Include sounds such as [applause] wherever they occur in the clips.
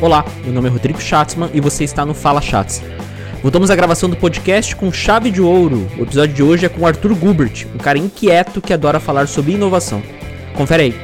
Olá, meu nome é Rodrigo Schatzman e você está no Fala Chats. Voltamos à gravação do podcast com chave de ouro. O episódio de hoje é com Arthur Gubert, um cara inquieto que adora falar sobre inovação. Confere aí.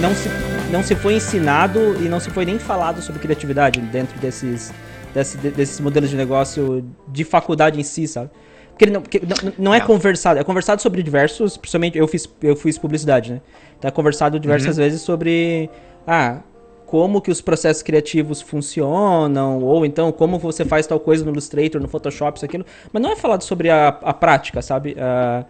Não se, não se foi ensinado e não se foi nem falado sobre criatividade dentro desses, desse, desses modelos de negócio de faculdade em si, sabe? Porque, não, porque não, não, é, é conversado, é conversado sobre diversos, principalmente eu fiz, eu fiz publicidade, né? Então é conversado diversas uhum. vezes sobre ah, como que os processos criativos funcionam, ou então como você faz tal coisa no Illustrator, no Photoshop, isso aquilo, mas não é falado sobre a, a prática, sabe? Uh...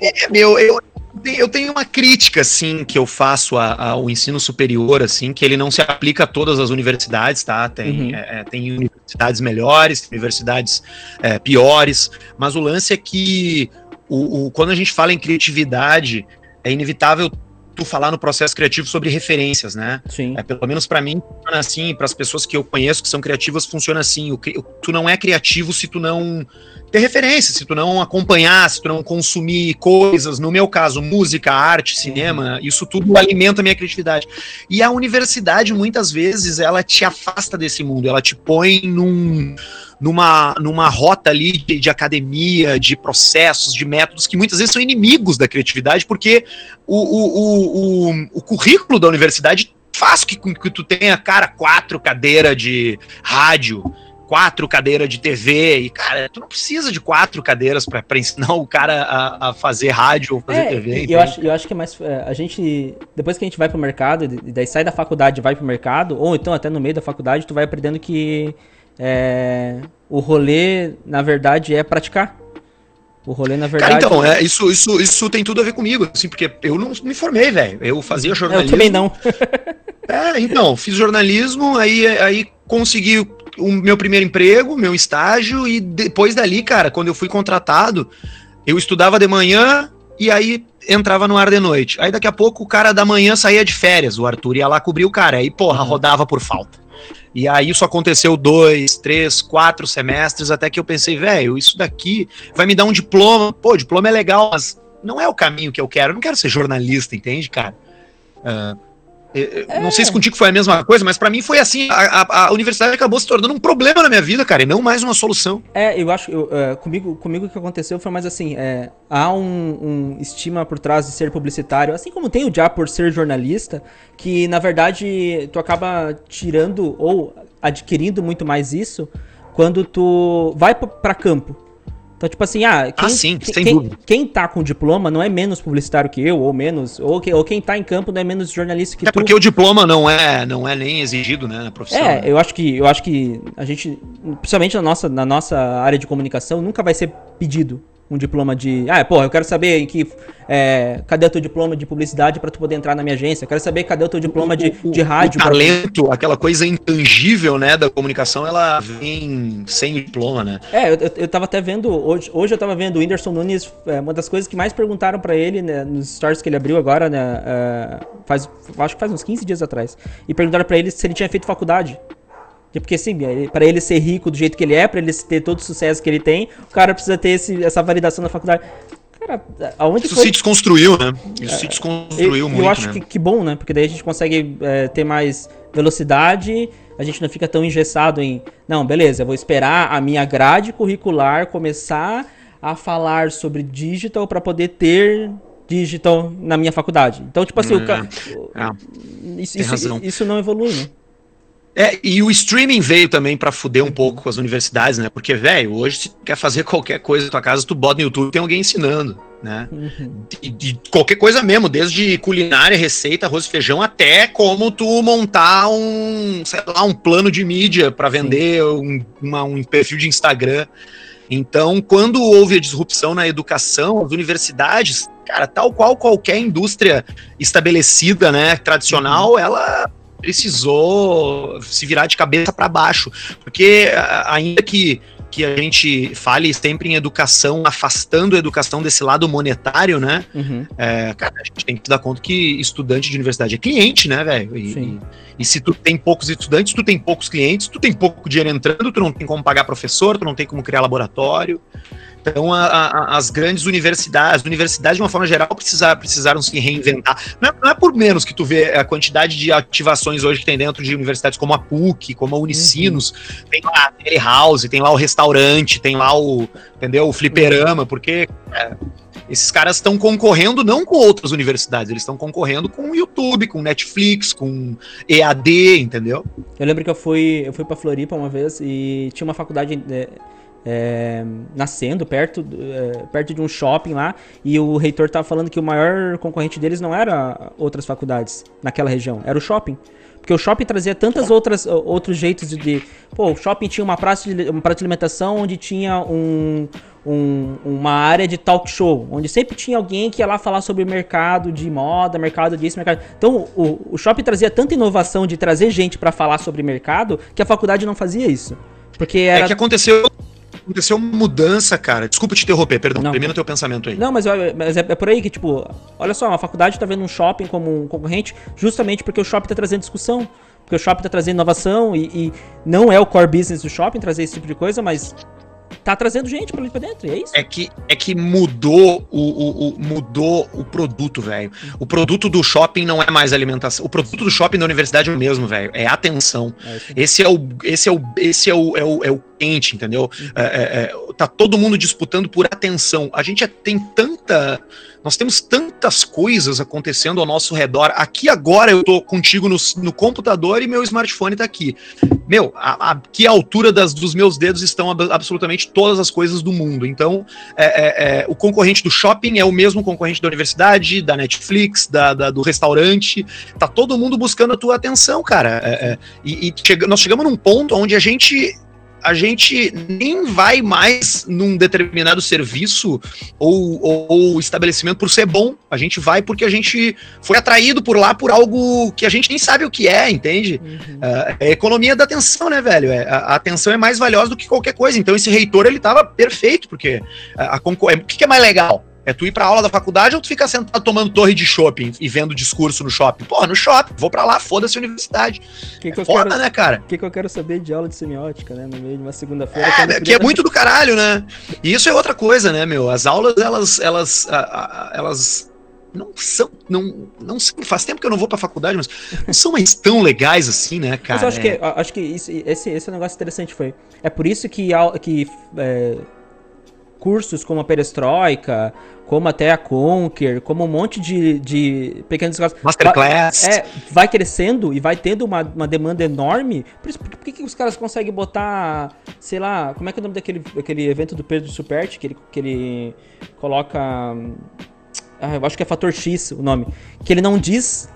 É, meu, eu, eu tenho uma crítica, assim, que eu faço ao ensino superior, assim, que ele não se aplica a todas as universidades, tá? Tem, uhum. é, é tem universidades melhores, universidades é, piores, mas o lance é que o, o, quando a gente fala em criatividade, é inevitável tu falar no processo criativo sobre referências, né? Sim. É, pelo menos para mim, funciona assim, para as pessoas que eu conheço que são criativas, funciona assim. O, o, tu não é criativo se tu não ter referência, se tu não acompanhar, se tu não consumir coisas, no meu caso, música, arte, cinema, isso tudo alimenta a minha criatividade. E a universidade, muitas vezes, ela te afasta desse mundo, ela te põe num numa, numa rota ali de, de, academia, de processos, de métodos que muitas vezes são inimigos da criatividade, porque o, o, o, o currículo da universidade faz que, que tu tenha, cara, quatro cadeiras de rádio, quatro cadeiras de TV, e, cara, tu não precisa de quatro cadeiras para ensinar [laughs] o cara a, a, fazer rádio ou fazer é, TV. Eu acho, eu acho que é mais. É, a gente. Depois que a gente vai pro mercado, e daí sai da faculdade e vai pro mercado, ou então até no meio da faculdade, tu vai aprendendo que é, o rolê, na verdade, é praticar. O rolê, na verdade. Cara, então, é, isso, isso, isso tem tudo a ver comigo, assim, porque eu não me formei, velho. Eu fazia jornalismo. Eu também não. [laughs] é, então, fiz jornalismo, aí, aí consegui o meu primeiro emprego, meu estágio, e depois dali, cara, quando eu fui contratado, eu estudava de manhã e aí entrava no ar de noite. Aí daqui a pouco o cara da manhã saía de férias, o Arthur ia lá cobrir o cara, aí, porra, uhum. rodava por falta. E aí isso aconteceu dois, três, quatro semestres, até que eu pensei, velho, isso daqui vai me dar um diploma. Pô, diploma é legal, mas não é o caminho que eu quero. Eu não quero ser jornalista, entende, cara? Uh, é. Não sei se contigo foi a mesma coisa, mas para mim foi assim. A, a, a, universidade acabou se tornando um problema na minha vida, cara, e não mais uma solução. É, eu acho. Eu, uh, comigo, comigo o que aconteceu foi mais assim: é, há um, um, estima por trás de ser publicitário, assim como tem o já por ser jornalista, que na verdade tu acaba tirando ou adquirindo muito mais isso quando tu vai para campo. Então, tipo assim, ah, quem, ah, sim, quem, sem quem, dúvida. Quem tá com diploma não é menos publicitário que eu, ou menos, ou, que, ou quem tá em campo não é menos jornalista que é tu. porque o diploma não é, não é nem exigido, né, na profissão. É, né? eu acho que eu acho que a gente, principalmente na nossa, na nossa área de comunicação, nunca vai ser pedido um diploma de. Ah, pô, eu quero saber em que. É, cadê o teu diploma de publicidade para tu poder entrar na minha agência? Eu quero saber cadê o teu diploma de, de rádio. O talento, pra... aquela coisa intangível, né, da comunicação, ela vem sem diploma, né? É, eu, eu tava até vendo. Hoje, hoje eu tava vendo o Whindersson Nunes. É, uma das coisas que mais perguntaram para ele, né, nos stories que ele abriu agora, né? É, faz, acho que faz uns 15 dias atrás. E perguntaram para ele se ele tinha feito faculdade. Porque assim, para ele ser rico do jeito que ele é, para ele ter todo o sucesso que ele tem, o cara precisa ter esse, essa validação na faculdade. Cara, aonde Isso foi... se desconstruiu, né? Isso é, se desconstruiu eu, muito. Eu acho né? que, que, bom, né? Porque daí a gente consegue é, ter mais velocidade, a gente não fica tão engessado em. Não, beleza, eu vou esperar a minha grade curricular começar a falar sobre digital para poder ter digital na minha faculdade. Então, tipo assim, é, o cara. É, isso, isso, isso não evolui, né? É, e o streaming veio também para fuder um pouco com as universidades, né? Porque, velho, hoje se tu quer fazer qualquer coisa na tua casa, tu bota no YouTube tem alguém ensinando, né? Uhum. De, de, qualquer coisa mesmo, desde culinária, receita, arroz e feijão, até como tu montar um, sei lá, um plano de mídia para vender um, uma, um perfil de Instagram. Então, quando houve a disrupção na educação, as universidades, cara, tal qual qualquer indústria estabelecida, né, tradicional, uhum. ela precisou se virar de cabeça para baixo, porque ainda que que a gente fale sempre em educação, afastando a educação desse lado monetário, né? Uhum. É, cara, a gente tem que dar conta que estudante de universidade é cliente, né, velho? E, e, e, se tu tem poucos estudantes, tu tem poucos clientes, tu tem pouco dinheiro entrando, tu não tem como pagar professor, tu não tem como criar laboratório. Então, a, a, as grandes universidades, as universidades de uma forma geral precisaram, precisaram se reinventar. Não é, não é, por menos que tu vê a quantidade de ativações hoje que tem dentro de universidades como a PUC, como a Unicinos, uhum. tem lá a Telehouse, tem lá o restaurante, tem lá o, entendeu, o fliperama, porque é, esses caras estão concorrendo não com outras universidades, eles estão concorrendo com o YouTube, com Netflix, com EAD, entendeu? Eu lembro que eu fui, eu fui pra Floripa uma vez e tinha uma faculdade é, é, nascendo perto, é, perto de um shopping lá e o reitor tava falando que o maior concorrente deles não era outras faculdades naquela região, era o shopping. Porque o shopping trazia tantas outras outros jeitos de, de pô, o shopping tinha uma praça de, uma praça de alimentação onde tinha um um, uma área de talk show, onde sempre tinha alguém que ia lá falar sobre mercado de moda, mercado disso, mercado. Então, o, o shopping trazia tanta inovação de trazer gente para falar sobre mercado que a faculdade não fazia isso. Porque é era... É que aconteceu aconteceu uma mudança, cara. Desculpa te interromper, perdão. Não. Termina teu pensamento aí. Não, mas, mas é, é, por aí que, tipo, olha só, a faculdade tá vendo um shopping como um concorrente justamente porque o shopping tá trazendo discussão. Porque o shopping tá trazendo inovação e, e não é o core business do shopping trazer esse tipo de coisa, mas tá trazendo gente pra ali pra dentro, é isso? É que, é que mudou o, o, o mudou o produto, velho. O produto do shopping não é mais alimentação. O produto do shopping da universidade é o mesmo, velho. É atenção. É esse é o esse é o esse é o, é o, é o quente, entendeu? Uhum. É, é, é tá todo mundo disputando por atenção. A gente tem tanta nós temos tantas coisas acontecendo ao nosso redor. Aqui agora eu tô contigo no, no computador e meu smartphone tá aqui. Meu, a, a, que altura das, dos meus dedos estão absolutamente todas as coisas do mundo. Então, é, é, é, o concorrente do shopping é o mesmo concorrente da universidade, da Netflix, da, da do restaurante. Tá todo mundo buscando a tua atenção, cara. É, é, e, e chega, nós chegamos num ponto onde a gente a gente nem vai mais num determinado serviço ou, ou, ou, estabelecimento por ser bom. A gente vai porque a gente foi atraído por lá por algo que a gente nem sabe o que é, entende? Uhum. Uh, é economia da atenção, né, velho? É, a, a, atenção é mais valiosa do que qualquer coisa. Então esse reitor, ele tava perfeito, porque a, a, o que, que é mais legal? É tu ir pra aula da faculdade ou tu ficar sentado tomando torre de shopping e vendo discurso no shopping? Porra, no shopping, vou pra lá, foda-se a universidade. Que que é foda, quero, né, cara? O que, que eu quero saber de aula de semiótica, né? No meio de uma segunda-feira. É, que é muito do caralho, né? E isso é outra coisa, né, meu? As aulas, elas. elas, elas não são, não, não faz tempo que eu não vou pra faculdade, mas não são mais tão legais assim, né, cara? Mas eu acho que, acho que isso, esse, esse é um negócio interessante foi. É por isso que, que é, cursos como a Perestroika, como até a Conquer, como um monte de, de pequenas escolas. Masterclass. É, vai crescendo e vai tendo uma, uma demanda enorme. Por, isso, por, por que, que os caras conseguem botar, sei lá, como é que é o nome daquele, daquele evento do Pedro Superti, que ele, que ele coloca. Ah, eu acho que é Fator X o nome. Que ele não diz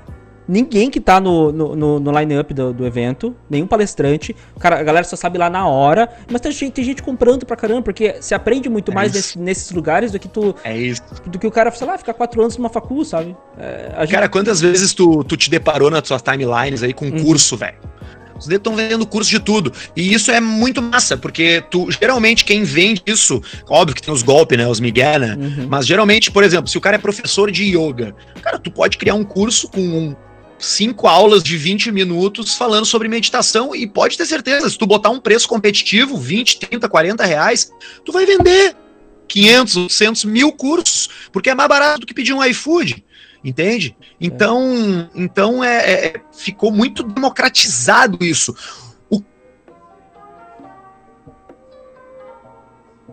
ninguém que tá no, no, no, no line-up do, do, evento, nenhum palestrante. Cara, a galera só sabe lá na hora. Mas tem gente, tem gente comprando pra caramba, porque se aprende muito é mais nesse, nesses lugares do que tu. É isso. Do que o cara, sei lá, ficar quatro anos numa facu, sabe? É, gente... Cara, quantas vezes tu, tu te deparou nas suas timelines aí com um uhum. curso, velho? Os dedos estão vendendo curso de tudo. E isso é muito massa, porque tu, geralmente quem vende isso, óbvio que tem os golpes, né? Os migué, né? Uhum. Mas geralmente, por exemplo, se o cara é professor de yoga, cara, tu pode criar um curso com um cinco aulas de 20 minutos falando sobre meditação e pode ter certeza, se tu botar um preço competitivo, 20, 30, 40 reais, tu vai vender 500, 800 mil cursos, porque é mais barato do que pedir um iFood, entende? Então, é. então é, é, ficou muito democratizado isso.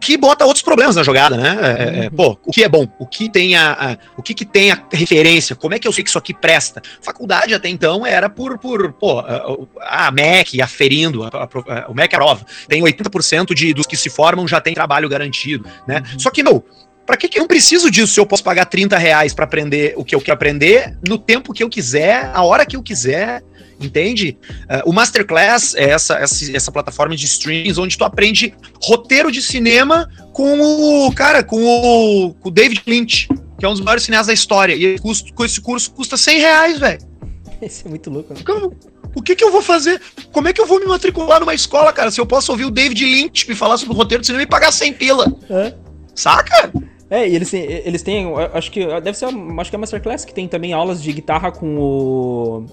Que bota outros problemas na jogada, né? É, é, é, pô, o que é bom? O que tem a, a, o que, que tem a referência? Como é que eu sei que isso aqui presta? Faculdade até então era por, por pô, a, a MEC aferindo, a, a, o MEC aprova. Tem 80% de, dos que se formam já tem trabalho garantido, né? Uhum. Só que não, Pra que, que eu não preciso disso se eu posso pagar 30 reais pra aprender o que eu quero aprender, no tempo que eu quiser, a hora que eu quiser, entende? Uh, o Masterclass é essa, essa, essa plataforma de streams onde tu aprende roteiro de cinema com o, cara, com o, com o David Lynch, que é um dos maiores cineastas da história. E custo, com esse curso custa 100 reais, velho. Isso é muito louco, né? o que, que eu vou fazer? Como é que eu vou me matricular numa escola, cara, se eu posso ouvir o David Lynch me falar sobre o roteiro de cinema e pagar 100 pila? É. Saca? É, e eles, eles têm, acho que, deve ser, acho que é a Masterclass que tem também aulas de guitarra com o...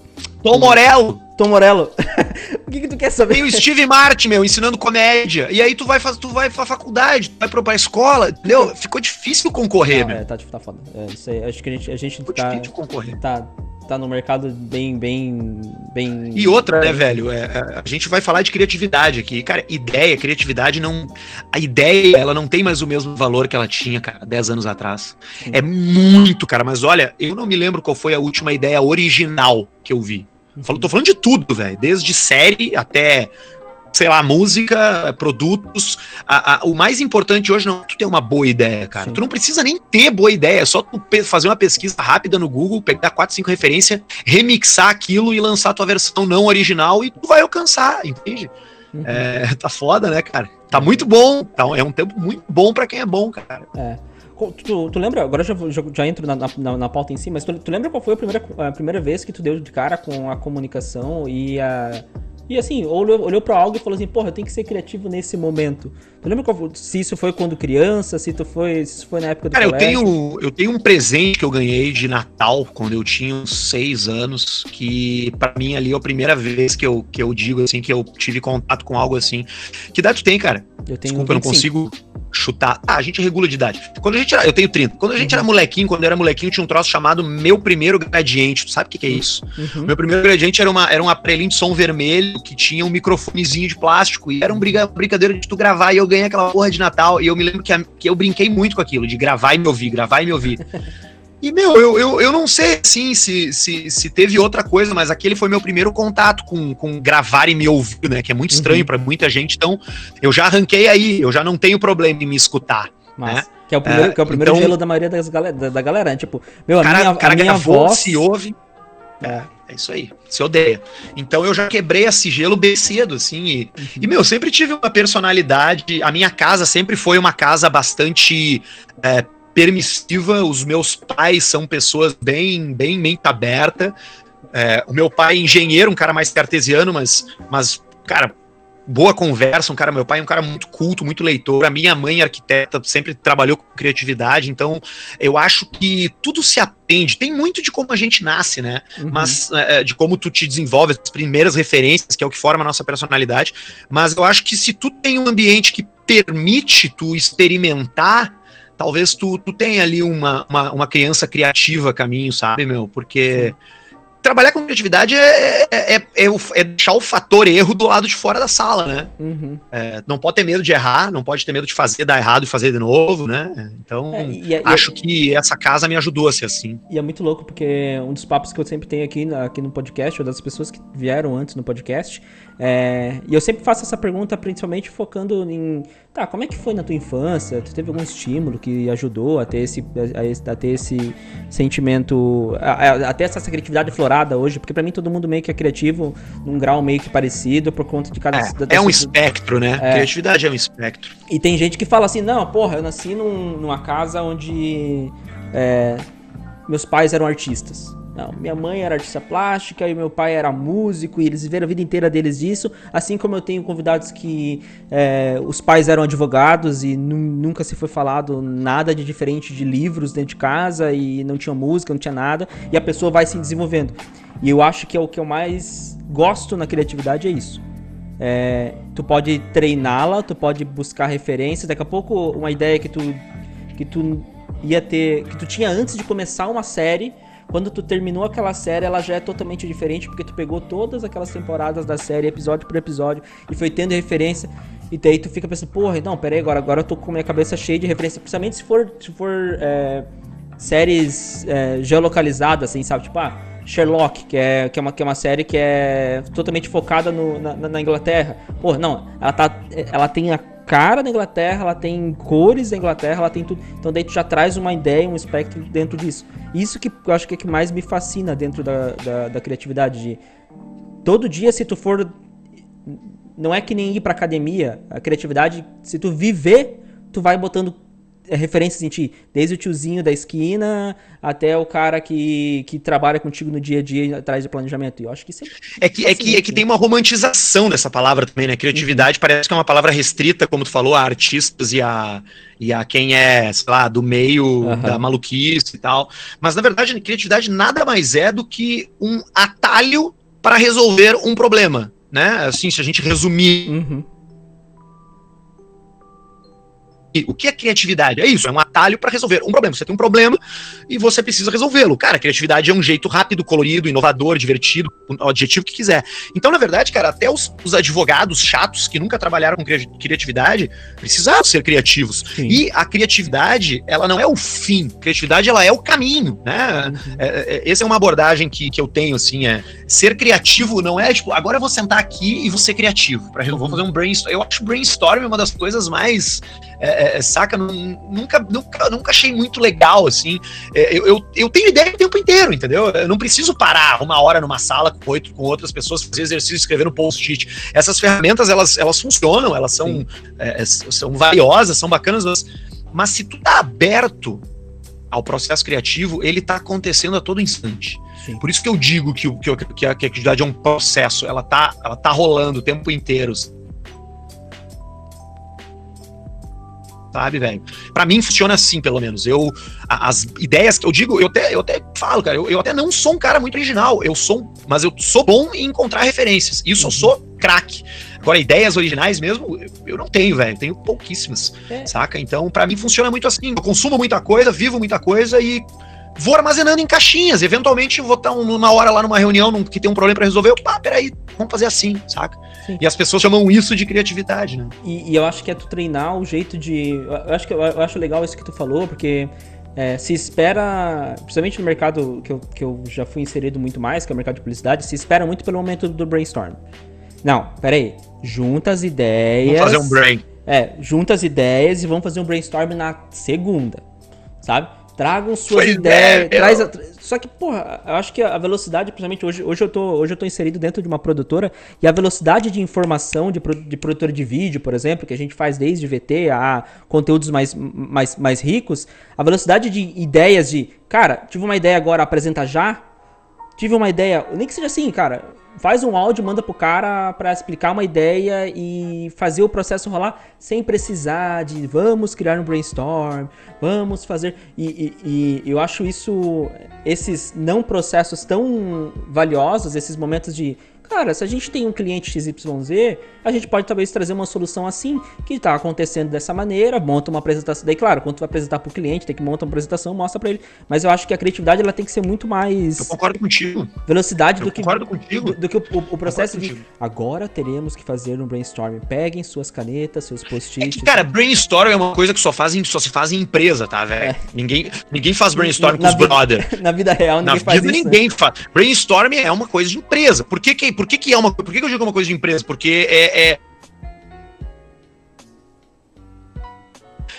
Tom Morello. Tom Morello. [laughs] o que, que tu quer saber? Tem o Steve Martin, meu, ensinando comédia. E aí tu vai fazer, tu vai pra faculdade, tu vai pra, pra escola, entendeu? Ficou difícil concorrer, Não, meu. é, tá, tá foda. É, isso aí, acho que a gente, a gente Ficou tá, difícil concorrer. tá, tá no mercado bem, bem, bem... E outra, né, velho? é, é, a gente vai falar de criatividade aqui. Cara, ideia, criatividade não. A ideia, ela não tem mais o mesmo valor que ela tinha, cara, 10 anos atrás. Sim. É muito, cara. Mas olha, eu não me lembro qual foi a última ideia original que eu vi. Falo, tô falando de tudo, velho. Desde série até, sei lá, música, produtos. A- a- o mais importante hoje não é tu ter uma boa ideia, cara. Sim. Tu não precisa nem ter boa ideia. É só tu fazer uma pesquisa rápida no Google, pegar quatro, cinco referências, remixar aquilo e lançar tua versão não original e tu vai alcançar, entende? Uhum. É, tá foda, né, cara? Tá muito bom. Tá, é um tempo muito bom pra quem é bom, cara. É. Tu, tu lembra, agora já, já entro na, na, na pauta em si, mas tu, tu lembra qual foi a primeira, a primeira vez que tu deu de cara com a comunicação e a. E assim, olhou, olhou pra algo e falou assim, porra, eu tenho que ser criativo nesse momento. Tu lembra qual, se isso foi quando criança, se tu foi. Se isso foi na época do Cara, eu tenho, eu tenho um presente que eu ganhei de Natal quando eu tinha uns seis anos, que pra mim ali é a primeira vez que eu, que eu digo assim, que eu tive contato com algo assim. Que idade tu tem, cara? Eu tenho Desculpa, eu não 25. consigo chutar. Ah, a gente regula de idade. Quando a gente era, eu tenho 30. Quando a gente era molequinho, quando eu era molequinho, tinha um troço chamado Meu Primeiro Gradiente. Tu sabe o que, que é isso? Uhum. Meu primeiro gradiente era, uma, era um aparelhinho de som vermelho que tinha um microfonezinho de plástico e era um briga, brincadeira de tu gravar e eu ganhei aquela porra de Natal e eu me lembro que, a- que eu brinquei muito com aquilo, de gravar e me ouvir, gravar e me ouvir. E, meu, eu, eu, eu não sei, assim, se, se, se teve outra coisa, mas aquele foi meu primeiro contato com, com gravar e me ouvir, né? Que é muito estranho Uhum. pra muita gente. Então, eu já arranquei aí, eu já não tenho problema em me escutar. Mas, né? que é o primeiro, É, que é o primeiro então- gelo da maioria das da, da galera. né? Tipo, meu, a cara, minha, cara a minha gravou, voz. se ouve. É, é isso aí. Se odeia. Então eu já quebrei esse gelo bem cedo, assim. E, e, meu, eu sempre tive uma personalidade. A minha casa sempre foi uma casa bastante é, permissiva. Os meus pais são pessoas bem, bem mente aberta. É, o meu pai é engenheiro, um cara mais cartesiano, mas, mas cara, boa conversa. Um cara, meu pai é um cara muito culto, muito leitor. A minha mãe, arquiteta, sempre trabalhou com criatividade. Então, eu acho que tudo se atende. Tem muito de como a gente nasce, né? Uhum. Mas é, de como tu te desenvolve, as primeiras referências, que é o que forma a nossa personalidade. Mas eu acho que se tu tem um ambiente que permite tu experimentar, talvez tu, tu tenha ali uma, uma, uma criança criativa a caminho, sabe, meu? Porque trabalhar com criatividade é, é, é, é é deixar o fator erro do lado de fora da sala, né? Uhum. É, não pode ter medo de errar, não pode ter medo de fazer, dar errado e fazer de novo, né? Então, É, e, e- acho que essa casa me ajudou a ser assim. E é muito louco porque um dos papos que eu sempre tenho aqui, aqui no podcast, ou das pessoas que vieram antes no podcast, é, e eu sempre faço essa pergunta principalmente focando em, tá, como é que foi na tua infância? Tu teve algum estímulo que ajudou a ter esse, a, a ter esse sentimento, a, a- a ter essa criatividade florada hoje? Porque pra mim todo mundo meio que é criativo num grau meio que parecido por conta de cada... da- É, é um espectro, né? É. Criatividade é um espectro. E tem gente que fala assim, não, porra, eu nasci num- numa casa onde é, meus pais eram artistas. Não, minha mãe era artista plástica e meu pai era músico e eles viveram a vida inteira deles disso. Assim como eu tenho convidados que é, os pais eram advogados e nu- nunca se foi falado nada de diferente de livros dentro de casa e não tinha música, não tinha nada. E a pessoa vai se desenvolvendo. E eu acho que é o que eu mais gosto na criatividade é isso. É, tu pode treiná-la, tu pode buscar referências. Daqui a pouco, uma ideia que tu, que tu ia ter, que tu tinha antes de começar uma série, quando tu terminou aquela série, ela já é totalmente diferente, porque tu pegou todas aquelas temporadas da série, episódio por episódio, e foi tendo referência. E daí tu fica pensando, porra, não, peraí, agora, agora eu tô com minha cabeça cheia de referência, principalmente se for, se for é, séries é, geolocalizadas, assim, sabe? Tipo, ah, Sherlock, que é, que, é uma, que é uma série que é totalmente focada no- na, na- Inglaterra. Pô, não, ela, tá, ela tem a cara da Inglaterra, ela tem cores da Inglaterra, ela tem tudo. Então daí tu já traz uma ideia, um espectro dentro disso. Isso que eu acho que é que mais me fascina dentro da, da, da criatividade. De todo dia, se tu for. Não é que nem ir pra academia, a criatividade, se tu viver, tu vai botando referências em ti. Desde o tiozinho da esquina até o cara que, que trabalha contigo no dia a dia atrás do planejamento. E eu acho que isso é. É que, é, que, é que tem uma romantização dessa palavra também, né? Criatividade parece que é uma palavra restrita, como tu falou, a artistas e a, e a quem é, sei lá, do meio Aham. da maluquice e tal. Mas, na verdade, criatividade nada mais é do que um atalho para resolver um problema, né? Assim, se a gente resumir. Uhum. O que é criatividade? É isso, é um atalho para resolver um problema. Você tem um problema e você precisa resolvê-lo. Cara, criatividade é um jeito rápido, colorido, inovador, divertido, o adjetivo que quiser. Então, na verdade, cara, até os, os advogados chatos que nunca trabalharam com criatividade precisaram ser criativos. Sim. E a criatividade, ela não é o fim. Criatividade, ela é o caminho, né? Uhum. É, é, essa é uma abordagem que, que eu tenho, assim, é ser criativo não é tipo, agora eu vou sentar aqui e vou ser criativo. Pra, eu vou fazer um brainstorm. Eu acho brainstorm uma das coisas mais é, é, saca? Nunca, nunca, nunca achei muito legal, assim. É, eu, eu, eu, tenho ideia o tempo inteiro, entendeu? Eu não preciso parar uma hora numa sala com, oito, com outras pessoas, fazer exercício, escrever no post-it. Essas ferramentas, elas, elas funcionam, elas são, é, são valiosas, são bacanas, mas, mas se tu tá aberto ao processo criativo, ele tá acontecendo a todo instante. Sim. Por isso que eu digo que, que, que, a, que a criatividade é um processo, ela tá, ela tá rolando o tempo inteiro sabe, velho? Para mim funciona assim, pelo menos. Eu as ideias que eu digo, eu até, eu até falo, cara, eu, eu até não sou um cara muito original, eu sou, mas eu sou bom em encontrar referências. Isso uhum. eu sou craque. Agora, ideias originais mesmo, eu não tenho, velho. Tenho pouquíssimas, é. saca? Então, para mim funciona muito assim. Eu consumo muita coisa, vivo muita coisa e vou armazenando em caixinhas. Eventualmente, vou estar uma hora lá numa reunião que tem um problema para resolver. Eu, pá, peraí, vamos fazer assim, saca? Sim. E as pessoas chamam isso de criatividade, né? E, e, eu acho que é tu treinar o jeito de. Eu acho, que, eu acho legal isso que tu falou, porque. É, se espera, principalmente no mercado que eu, que eu já fui inserido muito mais, que é o mercado de publicidade, se espera muito pelo momento do brainstorm. Não, peraí. Junta as ideias. Vamos fazer um brain. É, junta as ideias e vamos fazer um brainstorm na segunda. Sabe? Tragam suas pois ideias. É, traz a, só que, porra, eu acho que a velocidade, principalmente hoje, hoje, eu tô, hoje eu tô inserido dentro de uma produtora e a velocidade de informação de, de produtora de vídeo, por exemplo, que a gente faz desde VT a conteúdos mais, mais, mais ricos, a velocidade de ideias de, cara, tive uma ideia agora, apresenta já. Tive uma ideia, nem que seja assim, cara, faz um áudio, manda pro cara para explicar uma ideia e fazer o processo rolar sem precisar de vamos criar um brainstorm, vamos fazer. E, e, e eu acho isso, esses não processos tão valiosos, esses momentos de Cara, se a gente tem um cliente XYZ, a gente pode talvez trazer uma solução assim, que está acontecendo dessa maneira, monta uma apresentação. Daí, claro, quando tu vai apresentar para o cliente, tem que montar uma apresentação, mostra para ele. Mas eu acho que a criatividade ela tem que ser muito mais. Eu concordo contigo. Velocidade eu do que. Concordo contigo. Do, do que o, o processo de. Agora teremos que fazer um brainstorming. Peguem suas canetas, seus post-its. É cara, brainstorm é uma coisa que só, fazem, só se faz em empresa, tá, velho? É. Ninguém, ninguém faz brainstorm com os vida, brother. [laughs] Na vida real, ninguém na faz vida, isso. Né? ninguém né? faz. Brainstorm é uma coisa de empresa. Por que, que por que, que é uma. Por que, que eu digo uma coisa de empresa? Porque é, é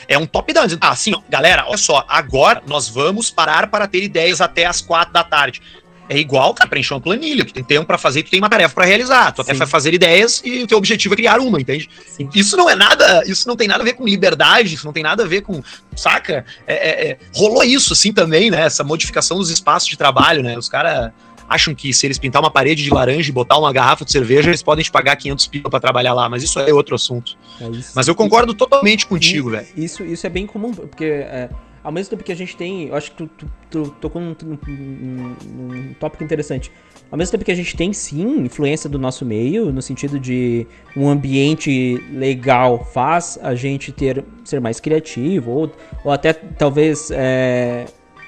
é um top-down. Ah, assim, ó, galera, olha só, agora nós vamos parar para ter ideias até as quatro da tarde. É igual, cara, preencher uma planilha. Tu tem tempo para fazer, tu tem uma tarefa para realizar. Tu Sim. até vai fazer ideias e o teu objetivo é criar uma, entende? Sim. Isso não é nada, isso não tem nada a ver com liberdade, isso não tem nada a ver com, saca? É, é, é, rolou isso, assim, também, né? Essa modificação dos espaços de trabalho, né? Os caras acham que se eles pintar uma parede de laranja e botar uma garrafa de cerveja, eles podem te pagar 500 pila para trabalhar lá, mas isso é outro assunto. É mas eu concordo isso, totalmente contigo, velho. Isso, isso é bem comum, porque é, ao mesmo tempo que a gente tem, eu acho que tu, tu, tu tocou num, num, num tópico interessante. Ao mesmo tempo que a gente tem sim influência do nosso meio, no sentido de um ambiente legal faz a gente ter ser mais criativo, ou, ou até talvez é,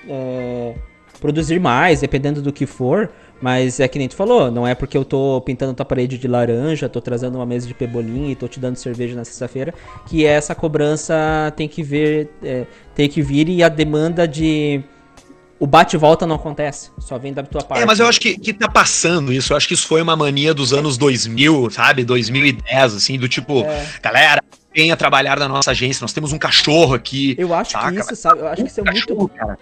é, produzir mais, dependendo do que for. Mas é que nem tu falou, não é porque eu tô pintando tua parede de laranja, tô trazendo uma mesa de pebolim e tô te dando cerveja na sexta-feira, que essa cobrança tem que ver, é, tem que vir e a demanda de o bate-volta não acontece, só vem da tua parte. É, mas eu acho que, que tá passando isso, eu acho que isso foi uma mania dos anos 2000, sabe, 2010, assim, do tipo, é. galera, venha trabalhar na nossa agência, nós temos um cachorro aqui. Eu acho saca? que isso, sabe, eu acho que isso é cachorro, muito... Cara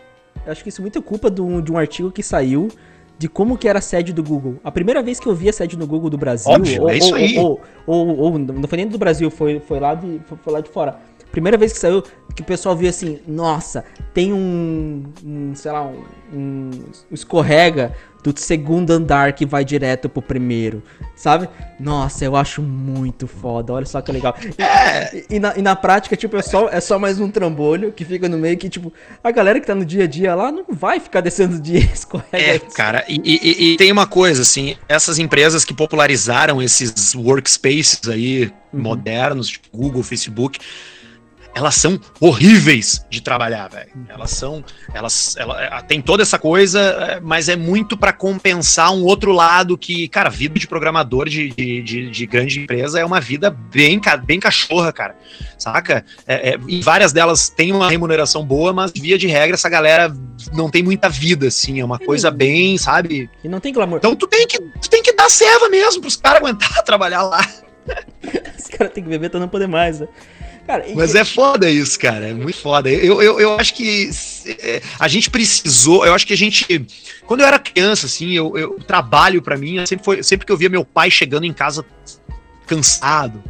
eu acho que isso é muito culpa do, de um artigo que saiu de como que era a sede do Google. A primeira vez que eu vi a sede no Google do Brasil, Óbvio, ou, é isso aí. Ou, ou, ou, não foi nem do Brasil, foi, foi, lá de, foi lá de fora. Primeira vez que saiu, que o pessoal viu assim, nossa, tem um, um sei lá, um, um, escorrega do segundo andar que vai direto pro primeiro, sabe? Nossa, eu acho muito foda, olha só que legal. E, é. e, na, e na, prática, tipo, é só, é só mais um trambolho que fica no meio que, tipo, a galera que tá no dia a dia lá não vai ficar descendo de [laughs] escorrega. É, cara, e, e, e tem uma coisa, assim, essas empresas que popularizaram esses workspaces aí uhum. modernos, tipo Google, Facebook, elas são horríveis de trabalhar, velho. Elas são, elas, ela, é, tem toda essa coisa, é, mas é muito para compensar um outro lado que, cara, vida de programador de, de, de, de grande empresa é uma vida bem, bem cachorra, cara, saca? É, é, e várias delas têm uma remuneração boa, mas via de regra essa galera não tem muita vida, assim, é uma coisa hum. bem, sabe? E não tem glamour. Então tu tem que, tu tem que dar serva mesmo pros caras aguentar [laughs] trabalhar lá. Os caras têm que beber pra não poder mais, né? Cara, Mas é foda isso, cara. É muito foda. Eu, eu, eu acho que é, a gente precisou. Eu acho que a gente. Quando eu era criança, assim, eu, eu trabalho para mim, sempre, foi, sempre que eu via meu pai chegando em casa cansado,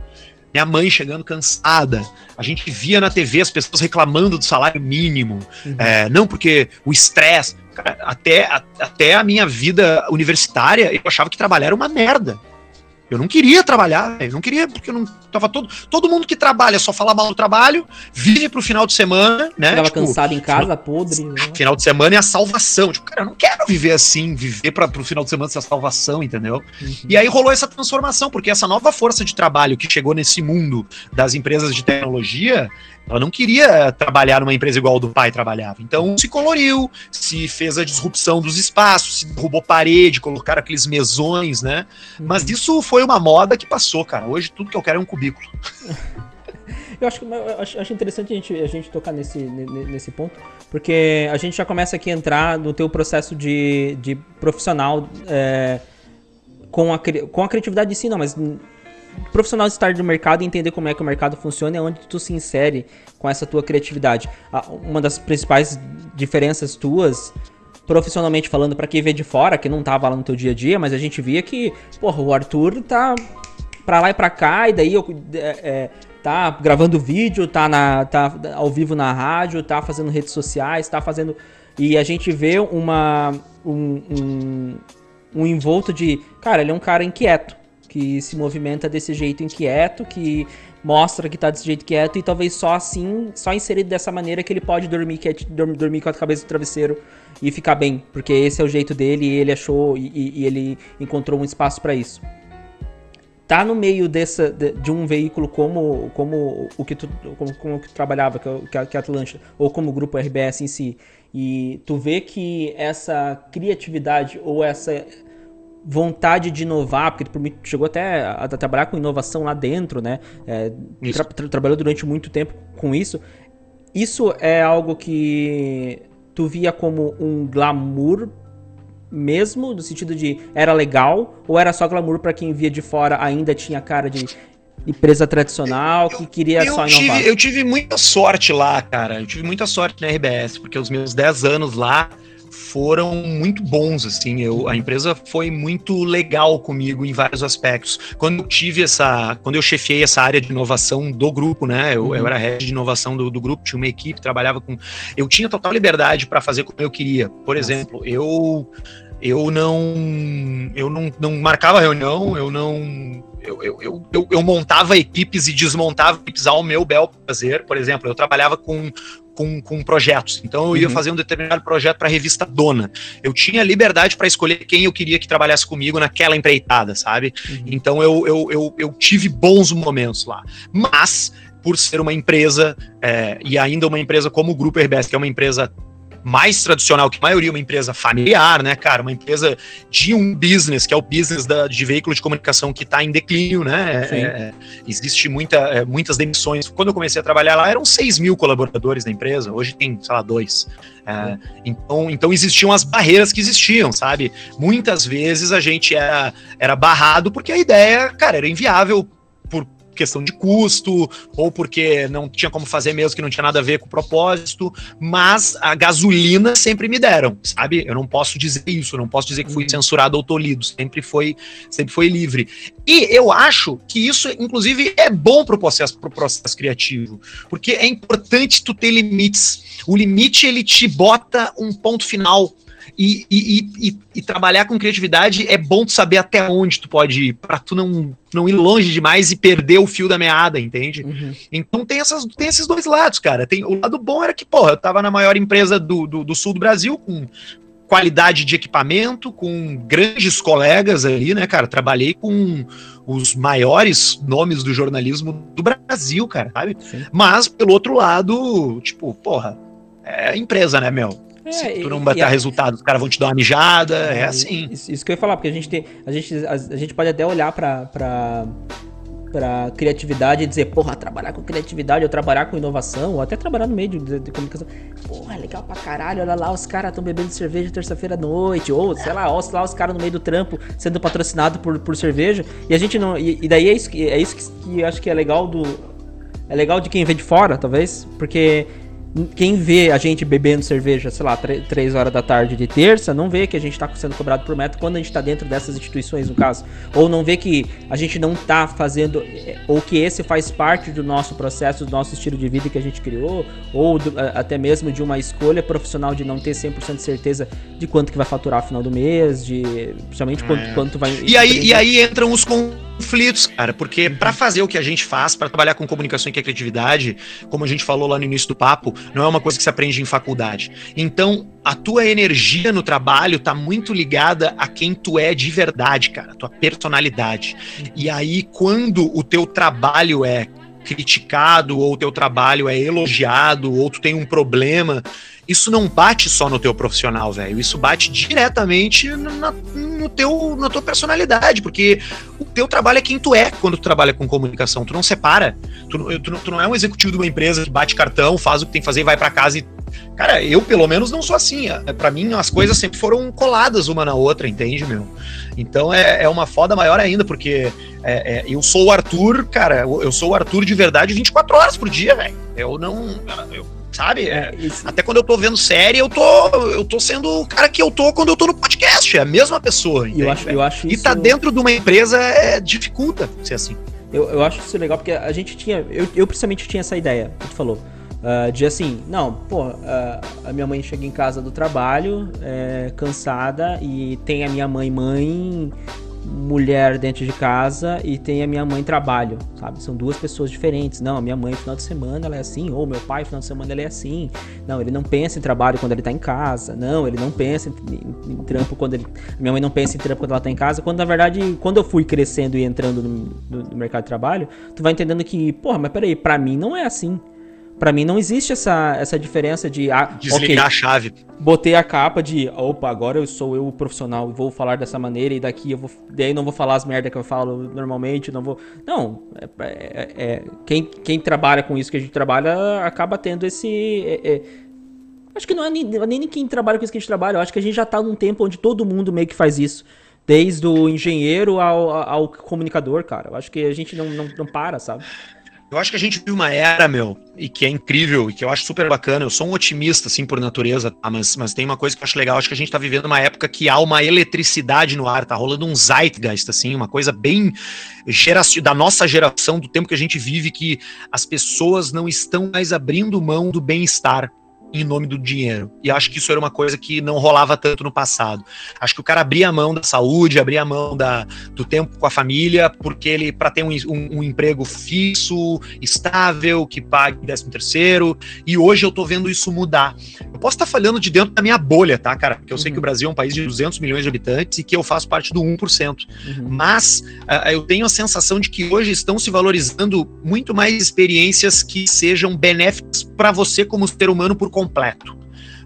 minha mãe chegando cansada. A gente via na TV as pessoas reclamando do salário mínimo. Uhum. É, não, porque o estresse. Até, até a minha vida universitária, eu achava que trabalhar era uma merda. Eu não queria trabalhar, eu não queria, porque eu não tava todo. Todo mundo que trabalha só fala mal do trabalho, vive pro final de semana, né? Tava tipo, cansado em casa, podre. Né? Final de semana é a salvação. Tipo, cara, eu não quero viver assim, viver para pro final de semana ser a salvação, entendeu? Uhum. E aí rolou essa transformação, porque essa nova força de trabalho que chegou nesse mundo das empresas de tecnologia, ela não queria trabalhar numa empresa igual do pai trabalhava. Então se coloriu, se fez a disrupção dos espaços, se derrubou parede, colocaram aqueles mesões, né? Uhum. Mas isso foi uma moda que passou, cara. Hoje tudo que eu quero é um cubículo. [laughs] eu acho, eu acho, acho interessante a gente, a gente tocar nesse, nesse ponto, porque a gente já começa aqui a entrar no teu processo de, de profissional é, com, a, com a criatividade em si, não, mas profissional estar no mercado e entender como é que o mercado funciona é onde tu se insere com essa tua criatividade. Uma das principais diferenças tuas, profissionalmente falando, para quem vê de fora, que não tava lá no teu dia a dia, mas a gente via que, porra, o Arthur tá pra lá e pra cá, e daí eu, é, é, tá gravando vídeo, tá, na, tá ao vivo na rádio, tá fazendo redes sociais, tá fazendo. E a gente vê uma. um, um, um envolto de. Cara, ele é um cara inquieto que se movimenta desse jeito inquieto, que mostra que tá desse jeito quieto e talvez só assim, só inserido dessa maneira que ele pode dormir, quiet, dormir com a cabeça no travesseiro e ficar bem, porque esse é o jeito dele e ele achou e, e ele encontrou um espaço para isso. Tá no meio dessa, de, de, um veículo como, como o que tu, como, como que trabalhava, que, é que é a Atlântida, ou como o grupo RBS em si, e tu vê que essa criatividade ou essa vontade de inovar, porque tu chegou até a, trabalhar com inovação lá dentro, né? É, tra tra trabalhou durante muito tempo com isso. Isso é algo que tu via como um glamour mesmo, no sentido de era legal, ou era só glamour para quem via de fora ainda tinha cara de empresa tradicional que queria eu só inovar? Tive, eu tive muita sorte lá, cara. Eu tive muita sorte na RBS, porque os meus 10 anos lá foram muito bons, assim, eu, a empresa foi muito legal comigo em vários aspectos. Quando eu tive essa, quando eu chefiei essa área de inovação do grupo, né, eu, uhum. eu era head de inovação do, do, grupo, tinha uma equipe, trabalhava com, eu tinha total liberdade para fazer como eu queria. Por exemplo, eu eu não eu não, não marcava reunião, eu não eu, eu, eu, eu, montava equipes e desmontava equipes ao meu bel prazer. Por exemplo, eu trabalhava com, com, com projetos. Então eu ia uhum. fazer um determinado projeto para a revista Dona. Eu tinha liberdade para escolher quem eu queria que trabalhasse comigo naquela empreitada, sabe? Uhum. Então eu, eu, eu, eu, tive bons momentos lá. Mas, por ser uma empresa, é, e ainda uma empresa como o Grupo RBS, que é uma empresa mais tradicional que a maioria, uma empresa familiar, né, cara? Uma empresa de um business, que é o business da, de veículo de comunicação que está em declínio, né? É, é, existe muita, é, muitas demissões. Quando eu comecei a trabalhar lá, eram 6 mil colaboradores da empresa, hoje tem, sei lá, dois. É, então, então existiam as barreiras que existiam, sabe? Muitas vezes a gente era, era barrado porque a ideia, cara, era inviável questão de custo, ou porque não tinha como fazer mesmo que não tinha nada a ver com o propósito, mas a gasolina sempre me deram, sabe? Eu não posso dizer isso, eu não posso dizer que fui uhum. censurado ou tolhido, sempre foi, sempre foi livre. E eu acho que isso, inclusive, é bom pro processo, pro processo criativo, porque é importante tu ter limites. O limite, ele te bota um ponto final e, e, e, e, trabalhar com criatividade é bom tu saber até onde tu pode ir, pra tu não, não ir longe demais e perder o fio da meada, entende? Uhum. Então tem, essas, tem esses dois lados, cara. Tem, o lado bom era que, porra, eu tava na maior empresa do, do, do sul do Brasil, com qualidade de equipamento, com grandes colegas ali, né, cara? Trabalhei com os maiores nomes do jornalismo do Brasil, cara, sabe? Sim. Mas, pelo outro lado, tipo, porra, é empresa, né, meu? É, Se tu não bater a... resultado, os caras vão te dar uma mijada, é, é assim. Isso, isso, que eu ia falar, porque a gente tem. A gente, a, a gente pode até olhar pra, pra, pra criatividade e dizer, porra, trabalhar com criatividade ou trabalhar com inovação, ou até trabalhar no meio de, de, de comunicação. Porra, legal pra caralho, olha lá, os caras estão bebendo cerveja terça-feira à noite, ou sei lá, olha lá os caras no meio do trampo sendo patrocinado por, por cerveja. E a gente não. E, e daí é isso, que, é isso que, que acho que é legal do. É legal de quem vem de fora, talvez, porque quem vê a gente bebendo cerveja, sei lá, 3 horas da tarde de terça, não vê que a gente está sendo cobrado por metro quando a gente está dentro dessas instituições, no caso. Ou não vê que a gente não está fazendo, eh, ou que esse faz parte do nosso processo, do nosso estilo de vida que a gente criou, ou do, até mesmo de uma escolha profissional de não ter 100% de certeza de quanto que vai faturar no final do mês, de principalmente quanto, é. quanto vai... E aí, e aí entram os conflitos, cara, porque para fazer o que a gente faz, para trabalhar com comunicação e criatividade, como a gente falou lá no início do papo, não é uma coisa que se aprende em faculdade. Então, a tua energia no trabalho tá muito ligada a quem tu é de verdade, cara, a tua personalidade. E aí, quando o teu trabalho é criticado, ou o teu trabalho é elogiado, ou tu tem um problema, isso não bate só no teu profissional, velho. Isso bate diretamente na, no teu, na tua personalidade, porque o teu trabalho é quem tu é quando tu trabalha com comunicação. Tu não separa. Tu, tu, tu não é um executivo de uma empresa que bate cartão, faz o que tem que fazer, vai para casa e Cara, eu pelo menos não sou assim. É, para mim, as coisas sempre foram coladas uma na outra, entende, meu? Então é, é uma foda maior ainda, porque é, é, eu sou o Arthur, cara, eu sou o Arthur de verdade 24 horas por dia, velho. Eu não. Eu, sabe? É, até quando eu tô vendo série, eu tô, eu tô sendo o cara que eu tô quando eu tô no podcast. É a mesma pessoa. Eu acho, eu acho e tá dentro de uma empresa é, dificulta ser assim. Eu, eu acho isso legal porque a gente tinha. Eu, eu principalmente tinha essa ideia que tu falou. Uh, de assim, não, pô, uh, a minha mãe chega em casa do trabalho, é, cansada, e tem a minha mãe mãe mulher dentro de casa e tem a minha mãe trabalho, sabe? São duas pessoas diferentes. Não, a minha mãe final de semana ela é assim, ou meu pai final de semana ele é assim. Não, ele não pensa em trabalho quando ele tá em casa. Não, ele não pensa em, em, trampo quando ele. A minha mãe não pensa em trampo quando ela tá em casa. Quando na verdade, quando eu fui crescendo e entrando no, no, no mercado de trabalho, tu vai entendendo que, porra, mas peraí, pra mim não é assim. Para mim não existe essa, essa diferença de ah, desligar okay, a chave. Botei a capa de, opa, agora eu sou eu o profissional e vou falar dessa maneira e daqui eu vou, daí não vou falar as merdas que eu falo normalmente, não vou. Não, é, é, é, quem, quem trabalha com isso que a gente trabalha acaba tendo esse é, é, acho que não é nem, nem quem trabalha com isso que a gente trabalha, eu acho que a gente já tá num tempo onde todo mundo meio que faz isso. Desde o engenheiro ao, ao comunicador, cara. Eu acho que a gente não, não, não para, sabe? Eu acho que a gente vive uma era, meu, e que é incrível, e que eu acho super bacana. Eu sou um otimista, assim, por natureza, tá? mas, mas tem uma coisa que eu acho legal. Acho que a gente tá vivendo uma época que há uma eletricidade no ar, tá rolando um zeitgeist, assim, uma coisa bem da nossa geração, do tempo que a gente vive, que as pessoas não estão mais abrindo mão do bem-estar em nome do dinheiro. E acho que isso era uma coisa que não rolava tanto no passado. Acho que o cara abria a mão da saúde, abria a mão da, do tempo com a família, porque ele, para ter um, um, um, emprego fixo, estável, que pague 13 terceiro, e hoje eu tô vendo isso mudar. Eu posso estar tá falhando de dentro da minha bolha, tá, cara? Porque eu uhum. sei que o uhum. Brasil é um país de 200 milhões de habitantes e que eu faço parte do 1%. Uhum. Mas uh, eu tenho a sensação de que hoje estão se valorizando muito mais experiências que sejam benéficas para você como ser humano por completo.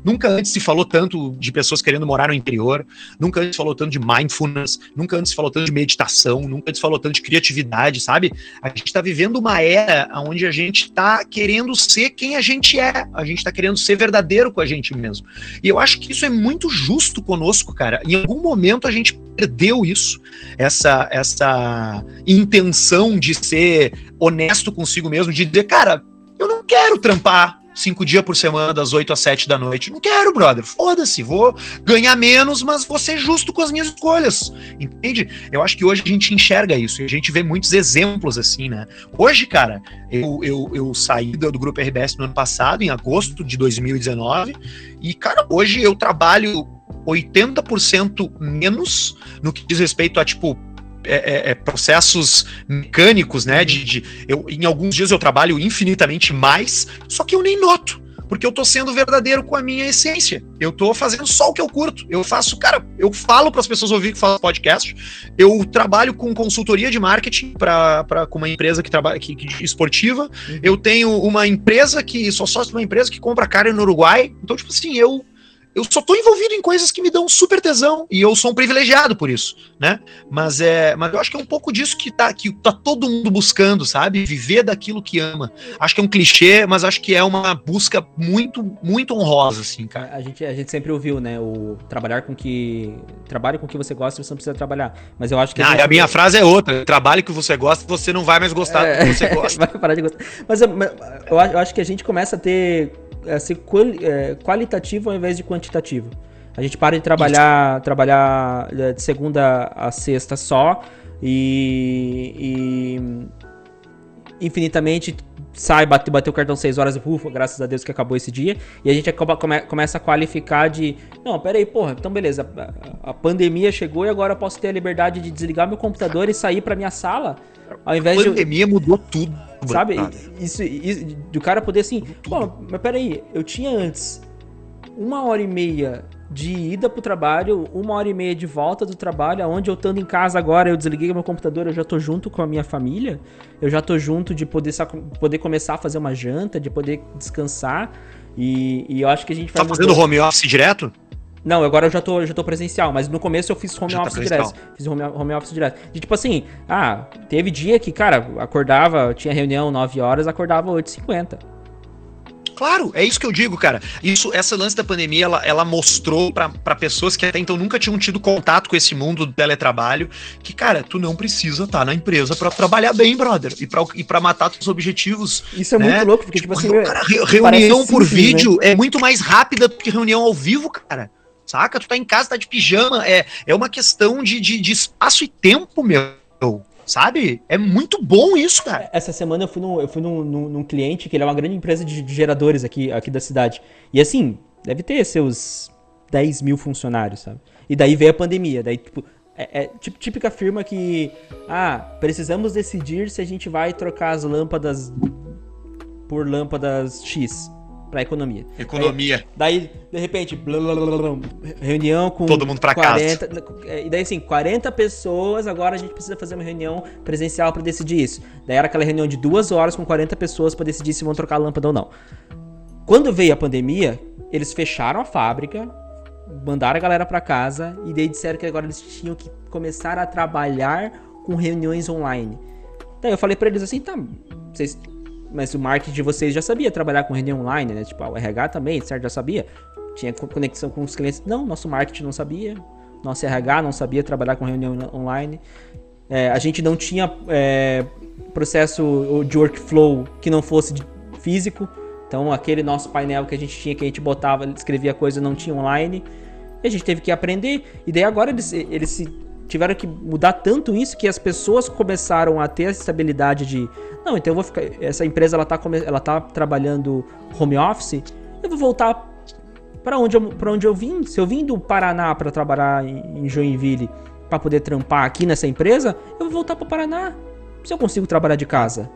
Nunca antes se falou tanto de pessoas querendo morar no interior, nunca antes se falou tanto de mindfulness, nunca antes se falou tanto de meditação, nunca antes se falou tanto de criatividade, sabe? A gente está vivendo uma era onde a gente está querendo ser quem a gente é, a gente está querendo ser verdadeiro com a gente mesmo. E eu acho que isso é muito justo conosco, cara. Em algum momento a gente perdeu isso, essa, essa intenção de ser honesto consigo mesmo, de dizer, cara, eu não quero trampar cinco dias por semana, das 8 às 7 da noite. Não quero, brother. Foda-se. Vou ganhar menos, mas vou ser justo com as minhas escolhas. Entende? Eu acho que hoje a gente enxerga isso. A gente vê muitos exemplos assim, né? Hoje, cara, eu, eu, eu saí do, do grupo RBS no ano passado, em agosto de 2019. E, cara, hoje eu trabalho 80% menos no que diz respeito a, tipo, é, é, é, processos mecânicos, né? De, de, eu, em alguns dias eu trabalho infinitamente mais, só que eu nem noto. Porque eu tô sendo verdadeiro com a minha essência. Eu tô fazendo só o que eu curto. Eu faço, cara, eu falo para as pessoas ouvir que faço podcast. Eu trabalho com consultoria de marketing para com uma empresa que trabalha que, que, esportiva. Uhum. Eu tenho uma empresa que sou sócio de uma empresa que compra carne no Uruguai. Então, tipo assim, eu eu só tô envolvido em coisas que me dão super tesão e eu sou um privilegiado por isso, né? Mas é, mas eu acho que é um pouco disso que tá que tá todo mundo buscando, sabe? Viver daquilo que ama. Acho que é um clichê, mas acho que é uma busca muito muito honrosa assim, cara. A gente a gente sempre ouviu, né, o trabalhar com que trabalhe com o que você gosta, você não precisa trabalhar. Mas eu acho que a, ah, a minha frase é outra, trabalhe com o que você gosta, você não vai mais gostar é, do que você [laughs] gosta. vai parar de gostar. Mas eu, eu acho que a gente começa a ter é, ser é, qualitativo ao invés de quantitativo. A gente para de trabalhar, trabalhar é, de segunda a sexta só e, e infinitamente sai, bateu, bateu o cartão 6 horas, ufa, graças a Deus que acabou esse dia. E a gente come, começa a qualificar de. Não, peraí, porra, então beleza. A, a, pandemia chegou e agora eu posso ter a liberdade de desligar meu computador e sair para minha sala. Ao invés a pandemia de... mudou tudo. Sabe? Isso, isso, do cara poder assim. Pô, mas peraí, eu tinha antes uma hora e meia de ida pro trabalho, uma hora e meia de volta do trabalho, onde eu estando em casa agora, eu desliguei meu computador, eu já tô junto com a minha família, eu já tô junto de poder, poder começar a fazer uma janta, de poder descansar, e, e eu acho que a gente Tá fazendo home office direto? Não, agora eu já tô, já tô presencial, mas no começo eu fiz home já tá office tá direto. Fiz home, home office direto. De tipo assim, ah, teve dia que, cara, acordava, tinha reunião 9 horas, acordava 8h50. Claro, é isso que eu digo, cara. Isso, essa lance da pandemia, ela, ela mostrou para pessoas que até então nunca tinham tido contato com esse mundo do teletrabalho, que, cara, tu não precisa estar tá na empresa para trabalhar bem, brother, e pra, e pra matar teus objetivos. Isso é né? muito louco, porque, tipo, tipo assim, cara, reunião por simples, vídeo né? é muito mais rápida do que reunião ao vivo, cara. Saca? Tu tá em casa, tá de pijama. É, é uma questão de, de, de espaço e tempo, meu. Sabe? É muito bom isso, cara. Essa semana eu fui num, eu fui num, num, num cliente que ele é uma grande empresa de, de, geradores aqui, aqui da cidade. E assim, deve ter seus 10 mil funcionários, sabe? E daí veio a pandemia. Daí, tipo, é, é típica firma que. Ah, precisamos decidir se a gente vai trocar as lâmpadas por lâmpadas X para economia. Economia. Daí, daí de repente, blá, blá, blá, reunião com todo mundo para casa. É, e daí assim, 40 pessoas, agora a gente precisa fazer uma reunião presencial para decidir isso. Daí era aquela reunião de duas horas com 40 pessoas para decidir se vão trocar a lâmpada ou não. Quando veio a pandemia, eles fecharam a fábrica, mandaram a galera para casa e daí disseram que agora eles tinham que começar a trabalhar com reuniões online. Daí eu falei para eles assim, tá, vocês mas o marketing de vocês já sabia trabalhar com reunião online, né? Tipo, o RH também, certo? Já sabia. Tinha conexão com os clientes. Não, nosso marketing não sabia. Nosso RH não sabia trabalhar com reunião online. É, a gente não tinha é, processo de workflow que não fosse físico. Então, aquele nosso painel que a gente tinha, que a gente botava, escrevia coisa, não tinha online. E a gente teve que aprender. E daí agora eles, eles se tiveram que mudar tanto isso que as pessoas começaram a ter essa estabilidade de não, então eu vou ficar essa empresa ela tá ela tá trabalhando home office, eu vou voltar para onde eu para onde eu vim. Se eu vim do Paraná para trabalhar em Joinville para poder trampar aqui nessa empresa, eu vou voltar para o Paraná. Se eu consigo trabalhar de casa.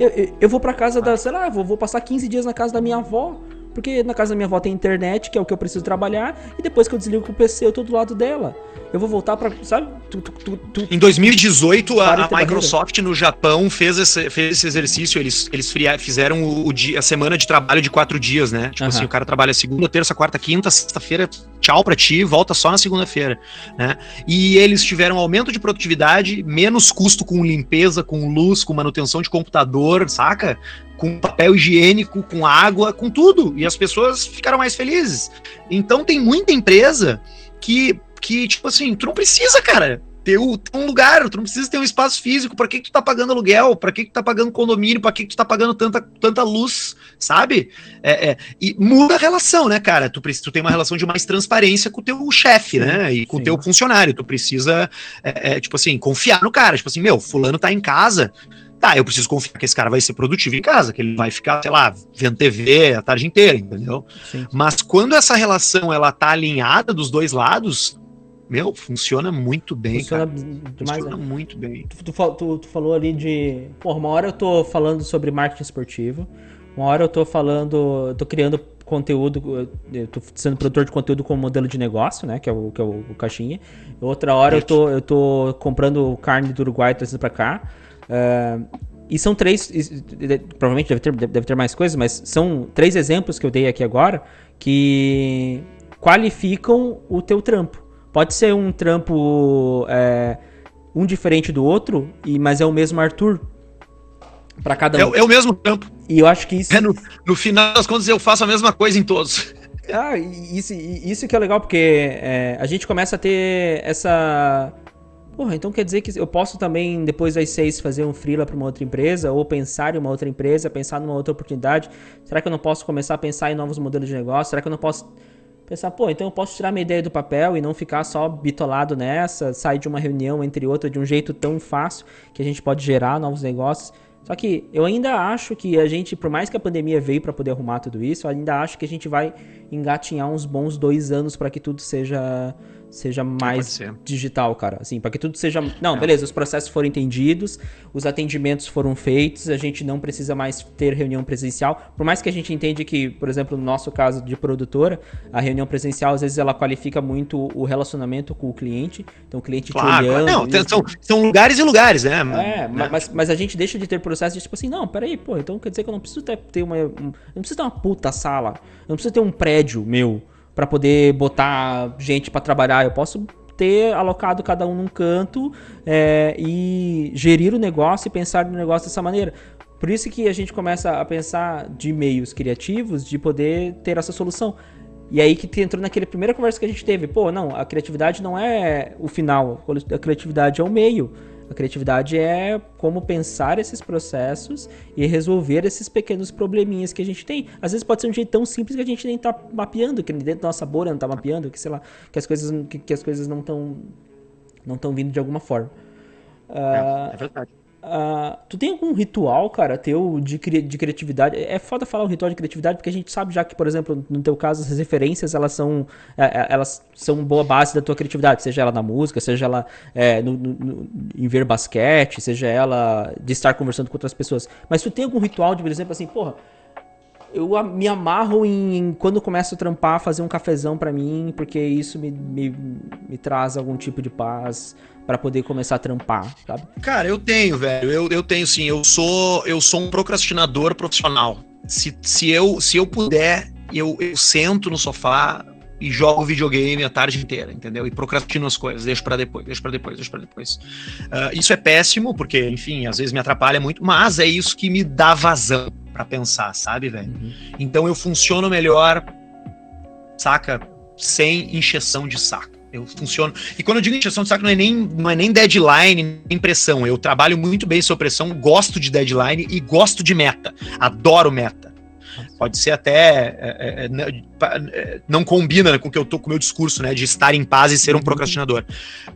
Eu, eu, eu vou para casa da, sei lá, vou, vou passar 15 dias na casa da minha avó. Porque na casa da minha avó tem internet, que é o que eu preciso trabalhar, e depois que eu desligo o PC, eu tô do lado dela. Eu vou voltar para, sabe? Tu, tu, tu, em 2018, a, a Microsoft no Japão fez esse, fez esse exercício. Eles, eles fizeram o, o dia, a semana de trabalho de quatro dias, né? Tipo assim, o cara trabalha segunda, terça, quarta, quinta, sexta-feira, tchau pra ti, volta só na segunda-feira, né? E eles tiveram aumento de produtividade, menos custo com limpeza, com luz, com manutenção de computador, saca? Com papel higiênico, com água, com tudo. E as pessoas ficaram mais felizes. Então tem muita empresa que que, tipo assim, tu não precisa, cara ter, um lugar, tu não precisa ter um espaço físico. Para que, que tu tá pagando aluguel? Para que, que tu tá pagando condomínio? Para que, que tu tá pagando tanta, tanta luz, sabe? É, é, e muda a relação, né, cara? Tu, tu tem uma relação de mais transparência com o teu chefe, né? E com o teu funcionário. Tu precisa, é, é, tipo assim, confiar no cara. Tipo assim, meu, fulano tá em casa. Tá, eu preciso confiar que esse cara vai ser produtivo em casa, que ele vai ficar, sei lá, vendo TV a tarde inteira, entendeu? Sim. Mas quando essa relação ela tá alinhada dos dois lados, meu, funciona muito bem, funciona cara. Demais, funciona né? muito bem. Tu, tu, tu, falou ali de. Porra, uma hora eu tô falando sobre marketing esportivo, uma hora eu tô falando. Eu tô criando conteúdo, eu tô sendo produtor de conteúdo com modelo de negócio, né? Que é o, que é o, o caixinha. Outra hora eu tô, eu tô comprando carne do Uruguai trazendo pra cá. Uh, e são três. Provavelmente deve ter, deve ter mais coisas, mas são três exemplos que eu dei aqui agora que qualificam o teu trampo. Pode ser um trampo é, um diferente do outro, e, mas é o mesmo Arthur para cada um. É, é, o mesmo trampo. E eu acho que isso. É no, no, final das contas, eu faço a mesma coisa em todos. Ah, isso, isso que é legal, porque é, a gente começa a ter essa. Porra, então quer dizer que eu posso também, depois das seis, fazer um freela para uma outra empresa, ou pensar em uma outra empresa, pensar numa outra oportunidade. Será que eu não posso começar a pensar em novos modelos de negócio? Será que eu não posso Pensar, pô, então eu posso tirar minha ideia do papel e não ficar só bitolado nessa, sair de uma reunião entre outra de um jeito tão fácil que a gente pode gerar novos negócios. Só que eu ainda acho que a gente, por mais que a pandemia veio para poder arrumar tudo isso, eu ainda acho que a gente vai engatinhar uns bons dois anos para que tudo seja seja mais digital, cara. Assim, para que tudo seja. Não, é. beleza, os processos foram entendidos, os atendimentos foram feitos, a gente não precisa mais ter reunião presencial. Por mais que a gente entende que, por exemplo, no nosso caso de produtora, a reunião presencial às vezes ela qualifica muito o relacionamento com o cliente. Então o cliente claro, te olhando. Não, tem, são, são lugares e lugares, né? É, né? Mas, mas a gente deixa de ter processo de tipo assim, não, peraí, pô, então quer dizer que eu não preciso ter, ter uma. Um, eu não preciso ter uma puta sala, eu não preciso ter um prédio meu para poder botar gente para trabalhar. Eu posso ter alocado cada um num canto é, e gerir o negócio e pensar no negócio dessa maneira. Por isso que a gente começa a pensar de meios criativos de poder ter essa solução. E aí que entrou naquela primeira conversa que a gente teve. Pô, não, a criatividade não é o final, a criatividade é o meio. A criatividade é como pensar esses processos e resolver esses pequenos probleminhas que a gente tem. Às vezes pode ser um jeito tão simples que a gente nem tá mapeando, que dentro da nossa bolha não tá mapeando, que sei lá, que as coisas, que, que as coisas não estão não estão vindo de alguma forma. Uh, é, é verdade. Uh, tu tem algum ritual, cara, teu de, cri de criatividade? É foda falar um ritual de criatividade, porque a gente sabe já que, por exemplo, no teu caso, as referências, elas são é, é elas são boa base da tua criatividade, seja ela na música, seja ela é, no, no, em ver basquete, seja ela de estar conversando com outras pessoas. Mas tu tem algum ritual de, por exemplo, assim, porra, eu me amarro em, quando começo a trampar, fazer um cafezão para mim, porque isso me, me, me traz algum tipo de paz para poder começar a trampar, sabe? Cara, eu tenho, velho. Eu, eu tenho sim. Eu sou eu sou um procrastinador profissional. Se, se, eu, se eu puder, eu, eu sento no sofá e jogo videogame a tarde inteira, entendeu? E procrastino as coisas, deixo para depois, deixo para depois, deixo para depois. Uh, isso é péssimo, porque, enfim, às vezes me atrapalha muito, mas é isso que me dá vazão para pensar, sabe, velho? Uhum. Então eu funciono melhor, saca? Sem encheção de saco. Eu funciono. E quando eu digo injeção de saco, não é nem, não é nem deadline, nem pressão. Eu trabalho muito bem sob pressão, gosto de deadline e gosto de meta. Adoro meta. Pode ser até. É, é, é, é não combina com o que eu tô com o meu discurso, né? De estar em paz e ser um procrastinador.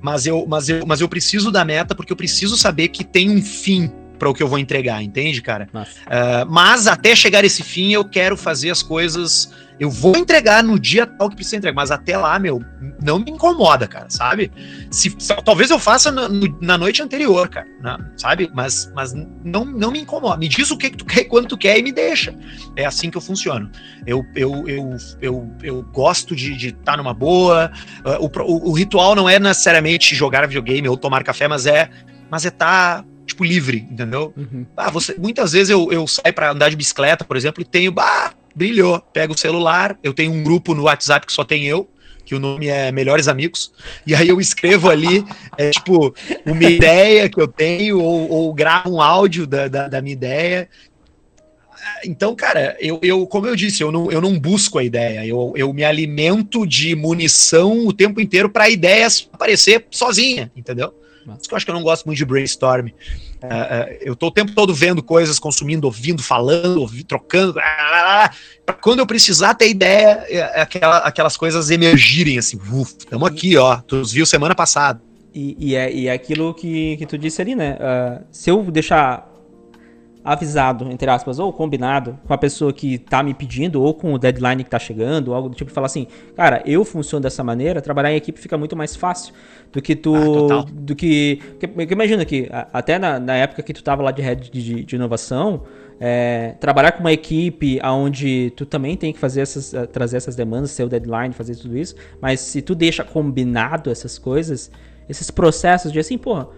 Mas eu, mas, eu, mas eu preciso da meta porque eu preciso saber que tem um fim para o que eu vou entregar, entende, cara? Uh, mas até chegar esse fim, eu quero fazer as coisas. Eu vou entregar no dia tal que precisa entregar, mas até lá, meu, não me incomoda, cara, sabe? Se, talvez eu faça na, na noite anterior, cara, na, sabe? Mas, mas não, não me incomoda. Me diz o que, que tu quer, quando tu quer e me deixa. É assim que eu funciono. Eu, eu, eu, eu, eu gosto de estar tá numa boa. Uh, o, o, o ritual não é necessariamente jogar videogame ou tomar café, mas é mas é estar tá tipo, livre, entendeu? Uhum. Ah, você, muitas vezes eu, eu saio para andar de bicicleta, por exemplo, e tenho, bah, brilhou. Pego o celular, eu tenho um grupo no WhatsApp que só tem eu, que o nome é Melhores Amigos, e aí eu escrevo ali, é, tipo, uma ideia que eu tenho, ou, ou gravo um áudio da, da, da minha ideia, então, cara, eu, eu, como eu disse, eu não, eu não busco a ideia, eu, eu me alimento de munição o tempo inteiro para ideias aparecer sozinha, entendeu? Por isso que eu acho que eu não gosto muito de brainstorm. Uh, uh, eu tô o tempo todo vendo coisas, consumindo, ouvindo, falando, ouvindo, trocando. para quando eu precisar ter ideia, é, é aquela, aquelas coisas emergirem assim. Estamos aqui, ó. Tu viu semana passada. E, e, é, e é aquilo que, que tu disse ali, né? Uh, se eu deixar avisado, entre aspas, ou combinado com a pessoa que tá me pedindo, ou com o deadline que tá chegando, algo do tipo, falar assim, cara, eu funciono dessa maneira, trabalhar em equipe fica muito mais fácil do que tu. Ah, do que. Porque, imagina que, até na, na, época que tu tava lá de head de, de inovação, é, trabalhar com uma equipe onde tu também tem que fazer essas, eh, trazer essas demandas, seu deadline, fazer tudo isso, mas se tu deixa combinado essas coisas, esses processos de assim, porra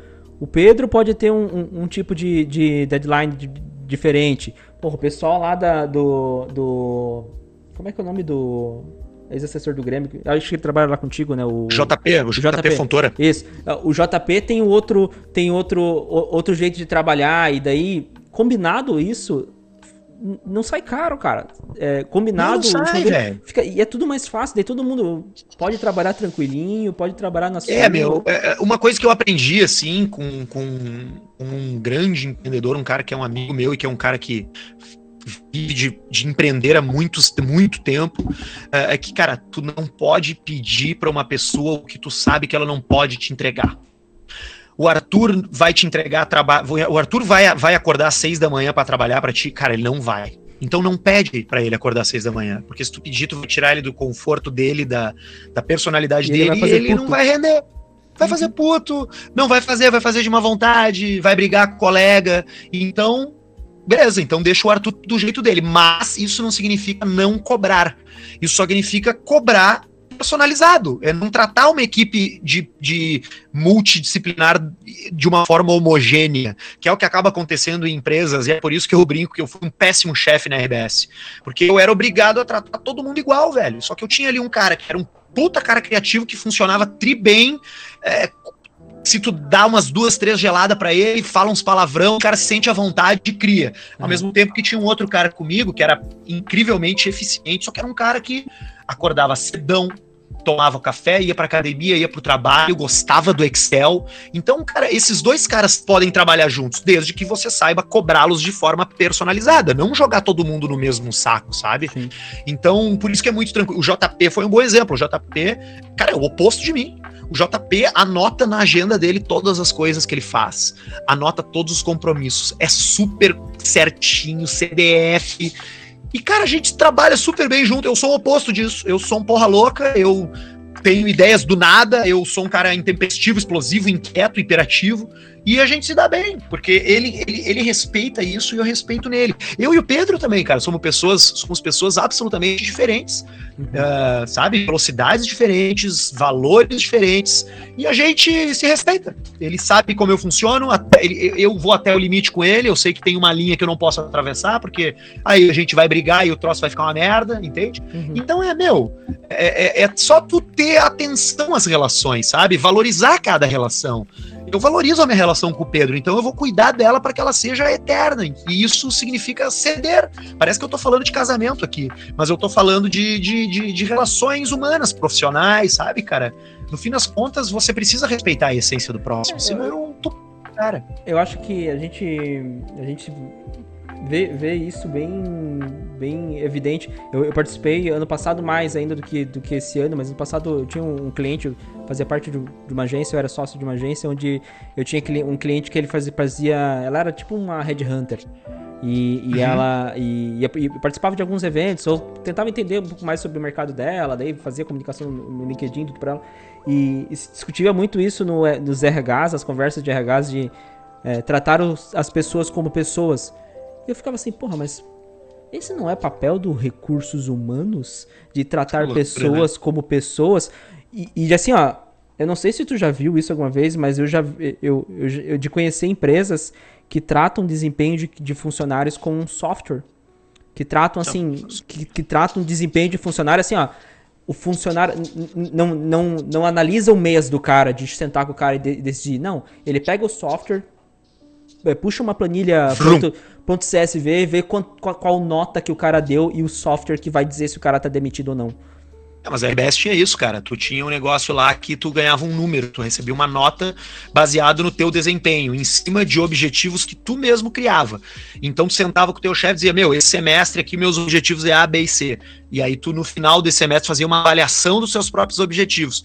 o Pedro pode ter um, um, um tipo de, de deadline de, diferente. Porra, o pessoal lá da, do, do. Como é que é o nome do. Ex-assessor do Grêmio, acho que ele trabalha lá contigo, né? O JP, o JP, JP Fontoura. Isso. O JP tem outro, tem outro, outro jeito de trabalhar, e daí, combinado isso, não sai caro, cara. É, combinado. Não, sai, velho. Fica, e é tudo mais fácil, daí todo mundo pode trabalhar tranquilinho, pode trabalhar na sua. É, meu, é, é, uma coisa que eu aprendi, assim, com, com um grande empreendedor, um cara que é um amigo meu e que é um cara que vive de, de empreender há muitos, muito tempo, é, é que, cara, tu não pode pedir para uma pessoa o que tu sabe que ela não pode te entregar o Arthur vai te entregar trabalho. O Arthur vai, vai acordar às seis da manhã para trabalhar para ti? Cara, ele não vai. Então não pede para ele acordar às seis da manhã, porque se tu pedir, tu vai tirar ele do conforto dele, da, da personalidade e dele, ele e ele puto. não vai render. Vai uhum. fazer puto, não vai fazer, vai fazer de má vontade, vai brigar com o colega. Então, beleza, então deixa o Arthur do jeito dele. Mas isso não significa não cobrar. Isso só significa cobrar personalizado, é não tratar uma equipe de, de multidisciplinar de uma forma homogênea, que é o que acaba acontecendo em empresas, e é por isso que eu brinco que eu fui um péssimo chefe na RBS, porque eu era obrigado a tratar todo mundo igual, velho, só que eu tinha ali um cara que era um puta cara criativo que funcionava tri bem, é, se tu dá umas duas, três geladas para ele, fala uns palavrão, o cara se sente à vontade e cria. Ao uhum. mesmo tempo que tinha um outro cara comigo que era incrivelmente eficiente, só que era um cara que acordava cedão, tomava café, ia pra academia, ia pro trabalho, gostava do Excel. Então, cara, esses dois caras podem trabalhar juntos, desde que você saiba cobrá-los de forma personalizada, não jogar todo mundo no mesmo saco, sabe? Sim. Então, por isso que é muito tranquilo. O JP foi um bom exemplo. O JP, cara, é o oposto de mim. O JP anota na agenda dele todas as coisas que ele faz, anota todos os compromissos, é super certinho, CDF. E, cara, a gente trabalha super bem junto. Eu sou o oposto disso. Eu sou um porra louca, eu tenho ideias do nada, eu sou um cara intempestivo, explosivo, inquieto, hiperativo. E a gente se dá bem, porque ele, ele, ele respeita isso e eu respeito nele. Eu e o Pedro também, cara, somos pessoas, somos pessoas absolutamente diferentes, uhum. uh, sabe? Velocidades diferentes, valores diferentes, e a gente se respeita. Ele sabe como eu funciono, até, ele, eu vou até o limite com ele, eu sei que tem uma linha que eu não posso atravessar, porque aí a gente vai brigar e o troço vai ficar uma merda, entende? Uhum. Então é, meu, é, é, é só tu ter atenção às relações, sabe? Valorizar cada relação eu valorizo a minha relação com o Pedro, então eu vou cuidar dela para que ela seja eterna. E isso significa ceder. Parece que eu tô falando de casamento aqui, mas eu tô falando de, de, de, de relações humanas, profissionais, sabe, cara? No fim das contas, você precisa respeitar a essência do próximo, senão eu tô. Cara. Eu acho que a gente. A gente vê, vê isso bem, bem evidente. Eu, eu, participei ano passado mais ainda do que, do que esse ano, mas ano passado eu tinha um, cliente, fazia parte de, de, uma agência, eu era sócio de uma agência, onde eu tinha um cliente que ele fazia, fazia ela era tipo uma headhunter. E, e uhum. ela e, e, participava de alguns eventos, ou tentava entender um pouco mais sobre o mercado dela, daí fazia comunicação no, LinkedIn, tudo pra ela. E, e se discutia muito isso no, eh, nos RHs, as conversas de RHs, de é, tratar os, as pessoas como pessoas eu ficava assim, porra, mas esse não é papel do recursos humanos de tratar loucura, pessoas né? como pessoas? E, e, assim, ó, eu não sei se tu já viu isso alguma vez, mas eu já eu, eu, eu de conhecer empresas que tratam desempenho de, de funcionários com um software. Que tratam assim, que, que tratam desempenho de funcionário assim, ó. O funcionário não, não, não analisa o mês do cara, de sentar com o cara e decidir. Não, ele pega o software, puxa uma planilha .csv, ver qual, qual, qual, nota que o cara deu e o software que vai dizer se o cara tá demitido ou não. É, mas a RBS tinha isso, cara. Tu tinha um negócio lá que tu ganhava um número, tu recebia uma nota baseado no teu desempenho, em cima de objetivos que tu mesmo criava. Então tu sentava com o teu chefe e dizia, meu, esse semestre aqui meus objetivos é A, B e C. E aí tu no final desse semestre fazia uma avaliação dos seus próprios objetivos.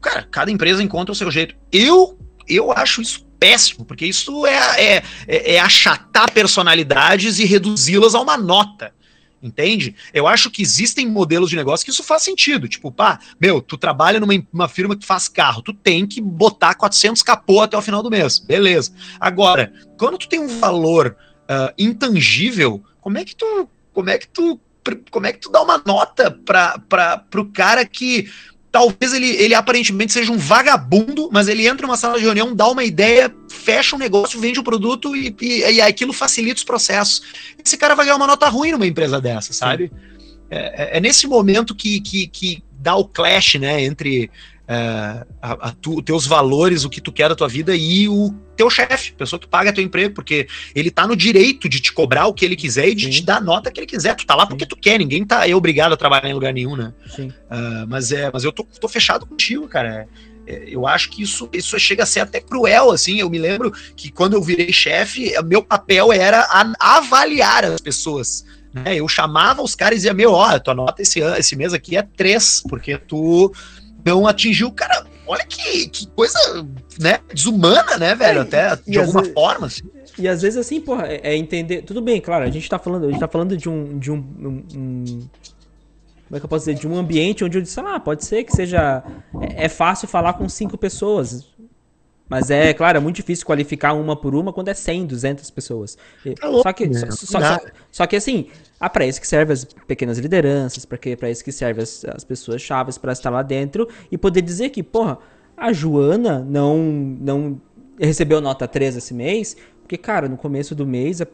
Cara, cada empresa encontra o seu jeito. Eu, eu acho isso péssimo, porque isso é, é, é achatar personalidades e reduzi-las a uma nota. Entende? Eu acho que existem modelos de negócio que isso faz sentido. Tipo, pá, meu, tu trabalha numa uma firma que faz carro, tu tem que botar 400 capô até o final do mês. Beleza. Agora, quando tu tem um valor uh, intangível, como é que tu. Como é que tu. Como é que tu dá uma nota para o cara que talvez ele, ele aparentemente seja um vagabundo, mas ele entra numa sala de reunião, dá uma ideia, fecha um negócio, vende o um produto e, e, e, aquilo facilita os processos. Esse cara vai ganhar uma nota ruim numa empresa dessa, sabe? É, é, é, nesse momento que, que, que dá o clash, né, entre é, a, a tu, teus valores, o que tu quer da tua vida e o teu chefe, pessoa que paga teu emprego, porque ele tá no direito de te cobrar o que ele quiser e de Sim. te dar a nota que ele quiser. Tu tá lá porque Sim. tu quer, ninguém tá é obrigado a trabalhar em lugar nenhum, né? Uh, mas é, mas eu tô, tô fechado contigo, cara. É, é, eu acho que isso, isso chega a ser até cruel, assim. Eu me lembro que quando eu virei chefe, meu papel era a, avaliar as pessoas. Né? Eu chamava os caras e dizia: Meu, ó, tua nota esse, esse mês aqui é três, porque tu não atingiu, cara. Olha que, que coisa, né, desumana, né, velho? É, Até de alguma vezes, forma, assim. E às vezes, assim, porra, é, é, entender. Tudo bem, claro, a gente tá falando, a gente tá falando de um. De um, um, um como é que eu posso dizer? De um ambiente onde eu disse, ah, pode ser que seja. É, é fácil falar com cinco pessoas. Mas é, claro, é muito difícil qualificar uma por uma quando é 100, 200 pessoas. Tá só, que, né? só, só, só, que, assim, ah, para isso que serve as pequenas lideranças, para isso que serve as, as pessoas chaves para estar lá dentro e poder dizer que, porra, a Joana não, não recebeu nota 3 esse mês, porque, cara, no começo do mês a,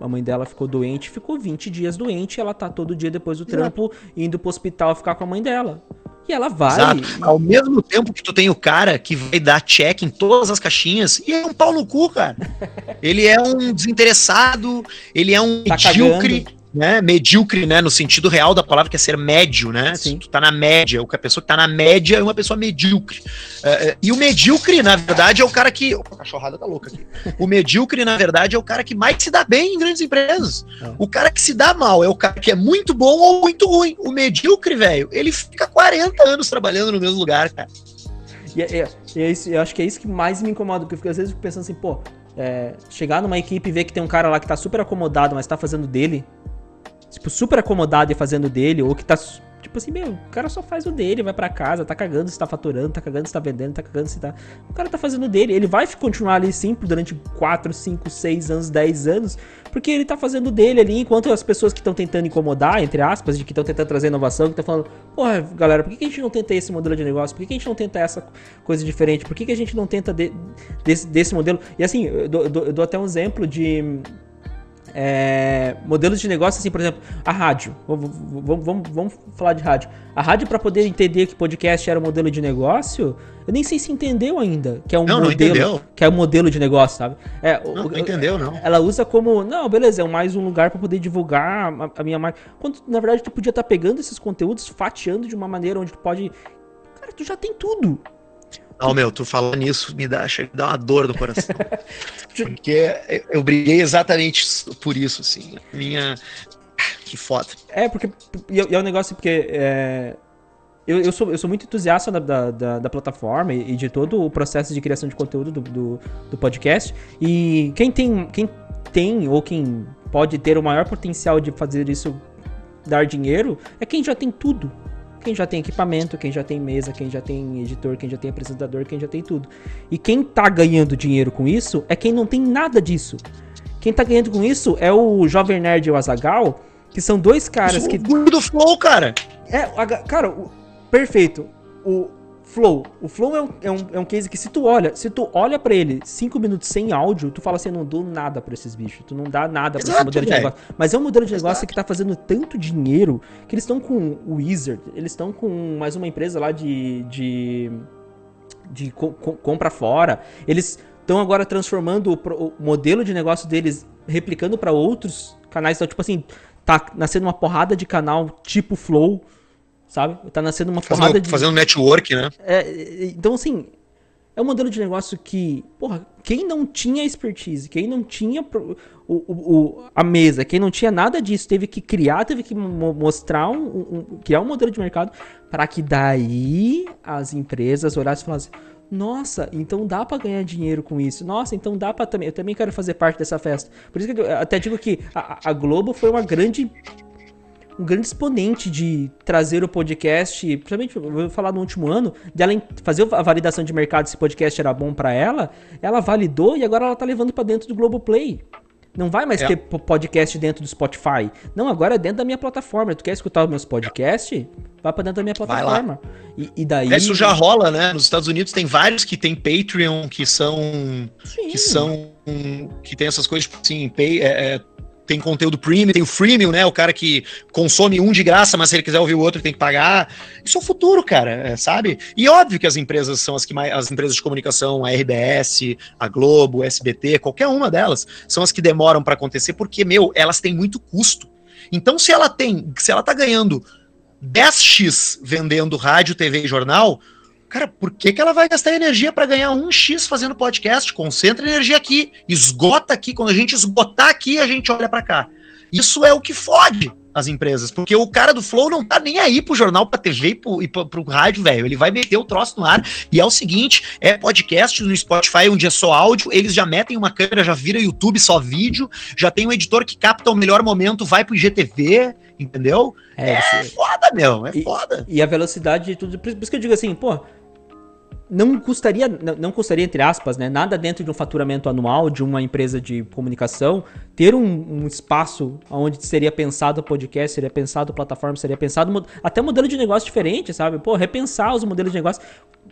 a mãe dela ficou doente, ficou 20 dias doente, e ela tá todo dia depois do trampo indo pro hospital ficar com a mãe dela. E ela vai. Exato. Ao mesmo tempo que tu tem o cara que vai dar check em todas as caixinhas, e é um pau no cu, cara. [laughs] ele é um desinteressado, ele é um tá medíocre. Cagando né, medíocre, né, no sentido real da palavra, que é ser médio, né? Sim. Tu tá na média, a pessoa que tá na média é uma pessoa medíocre. É, e o medíocre, na verdade, é o cara que. Opa, a cachorrada tá louca aqui. O medíocre, na verdade, é o cara que mais se dá bem em grandes empresas. É. O cara que se dá mal é o cara que é muito bom ou muito ruim. O medíocre, velho, ele fica 40 anos trabalhando no mesmo lugar, cara. E é, é, é isso, eu acho que é isso que mais me incomoda, porque às vezes eu fico pensando assim, pô, é, chegar numa equipe e ver que tem um cara lá que tá super acomodado, mas tá fazendo dele, tipo, super acomodado e fazendo dele, ou que tá, tipo assim, meu, o cara só faz o dele, vai para casa, tá cagando se tá faturando, tá cagando se tá vendendo, tá cagando se tá. O cara tá fazendo dele, ele vai continuar ali sim durante 4, 5, 6 anos, 10 anos, porque ele tá fazendo dele ali, enquanto as pessoas que estão tentando incomodar, entre aspas, de que estão tentando trazer inovação, que estão falando, porra, galera, por que, a gente não tenta esse modelo de negócio? Por que, a gente não tenta essa coisa diferente? Por que, a gente não tenta de, desse, desse modelo? E assim, eu dou, eu dou até um exemplo de é, modelos de negócio, assim, por exemplo, a rádio. Vamos, vamos, vamos falar de rádio. A rádio, para poder entender que podcast era um modelo de negócio, eu nem sei se entendeu ainda que é um não, modelo, não que é um modelo de negócio, sabe? É, não, não entendeu, não. Ela usa como, não, beleza, é mais um lugar para poder divulgar a, a, minha marca. Quando na verdade tu podia estar tá pegando esses conteúdos, fatiando de uma maneira onde tu pode, cara, tu já tem tudo. Não, meu, tu falando nisso me dá, chega, dá uma dor no coração. [laughs] porque eu briguei exatamente por isso, assim. Minha. Que foda. É, porque. E é um negócio porque. É, eu, eu, sou, eu sou muito entusiasta da, da, da, plataforma e de todo o processo de criação de conteúdo do, do, do podcast. E quem tem, quem tem ou quem pode ter o maior potencial de fazer isso dar dinheiro é quem já tem tudo. Quem já tem equipamento, quem já tem mesa, quem já tem editor, quem já tem apresentador, quem já tem tudo. E quem tá ganhando dinheiro com isso é quem não tem nada disso. Quem tá ganhando com isso é o Jovem Nerd e o Azagal, que são dois caras que. O do Flow, cara! É, cara, o... perfeito. O, Flow. O Flow é um, é um, é um case que se tu olha, se tu olha para ele cinco minutos sem áudio, tu fala assim, eu não dou nada para esses bichos, tu não dá nada pra esse modelo de negócio. Mas é um modelo de Exato. negócio que tá fazendo tanto dinheiro que eles estão com o Wizard, eles estão com mais uma empresa lá de de, de co compra fora. Eles estão agora transformando o, o, modelo de negócio deles, replicando para outros canais. Então, tipo assim, tá nascendo uma porrada de canal tipo Flow, sabe? Tá nascendo uma fazendo, porrada de. Fazendo network, né? É, então, assim, é um modelo de negócio que, porra, quem não tinha expertise, quem não tinha o, o, a mesa, quem não tinha nada disso, teve que criar, teve que mostrar um, um criar um modelo de mercado para que daí as empresas olhassem e falassem: nossa, então dá para ganhar dinheiro com isso. Nossa, então dá para também. Eu também quero fazer parte dessa festa. Por isso que eu até digo que a, a Globo foi uma grande um grande exponente de trazer o podcast, principalmente, vou falar no último ano, de ela fazer a validação de mercado se o podcast era bom para ela, ela validou e agora ela tá levando para dentro do Globoplay. Não vai mais é. ter podcast dentro do Spotify. Não, agora é dentro da minha plataforma. Tu quer escutar os meus podcasts? Vai pra dentro da minha plataforma. E, e, daí. Isso já rola, né? Nos Estados Unidos tem vários que tem Patreon, que são. Sim. Que são. Que tem essas coisas, tipo assim, pay, é, é tem conteúdo premium, tem o freemium, né? O cara que consome um de graça, mas se ele quiser ouvir o outro tem que pagar. Isso é o futuro, cara, é, sabe? E óbvio que as empresas são as que mais, as empresas de comunicação, a RBS, a Globo, o SBT, qualquer uma delas, são as que demoram para acontecer porque, meu, elas têm muito custo. Então, se ela tem, se ela tá ganhando 10x vendendo rádio, TV e jornal, Cara, por que, que ela vai gastar energia para ganhar um X fazendo podcast? Concentra energia aqui, esgota aqui. Quando a gente esgotar aqui, a gente olha para cá. Isso é o que fode as empresas, porque o cara do Flow não tá nem aí pro jornal, pra TV e pro, e pro, pro rádio, velho. Ele vai meter o troço no ar. E é o seguinte: é podcast no Spotify, onde é só áudio, eles já metem uma câmera, já vira YouTube, só vídeo, já tem um editor que capta o melhor momento, vai pro IGTV, entendeu? É, é foda, meu, é e, foda. E a velocidade de tudo. Por isso que eu digo assim, pô não custaria, não custaria, entre aspas, né, nada dentro de um faturamento anual de uma empresa de comunicação ter um, um espaço onde seria pensado podcast, seria pensado plataforma, seria pensado até modelo de negócio diferente, sabe? Pô, repensar os modelos de negócio.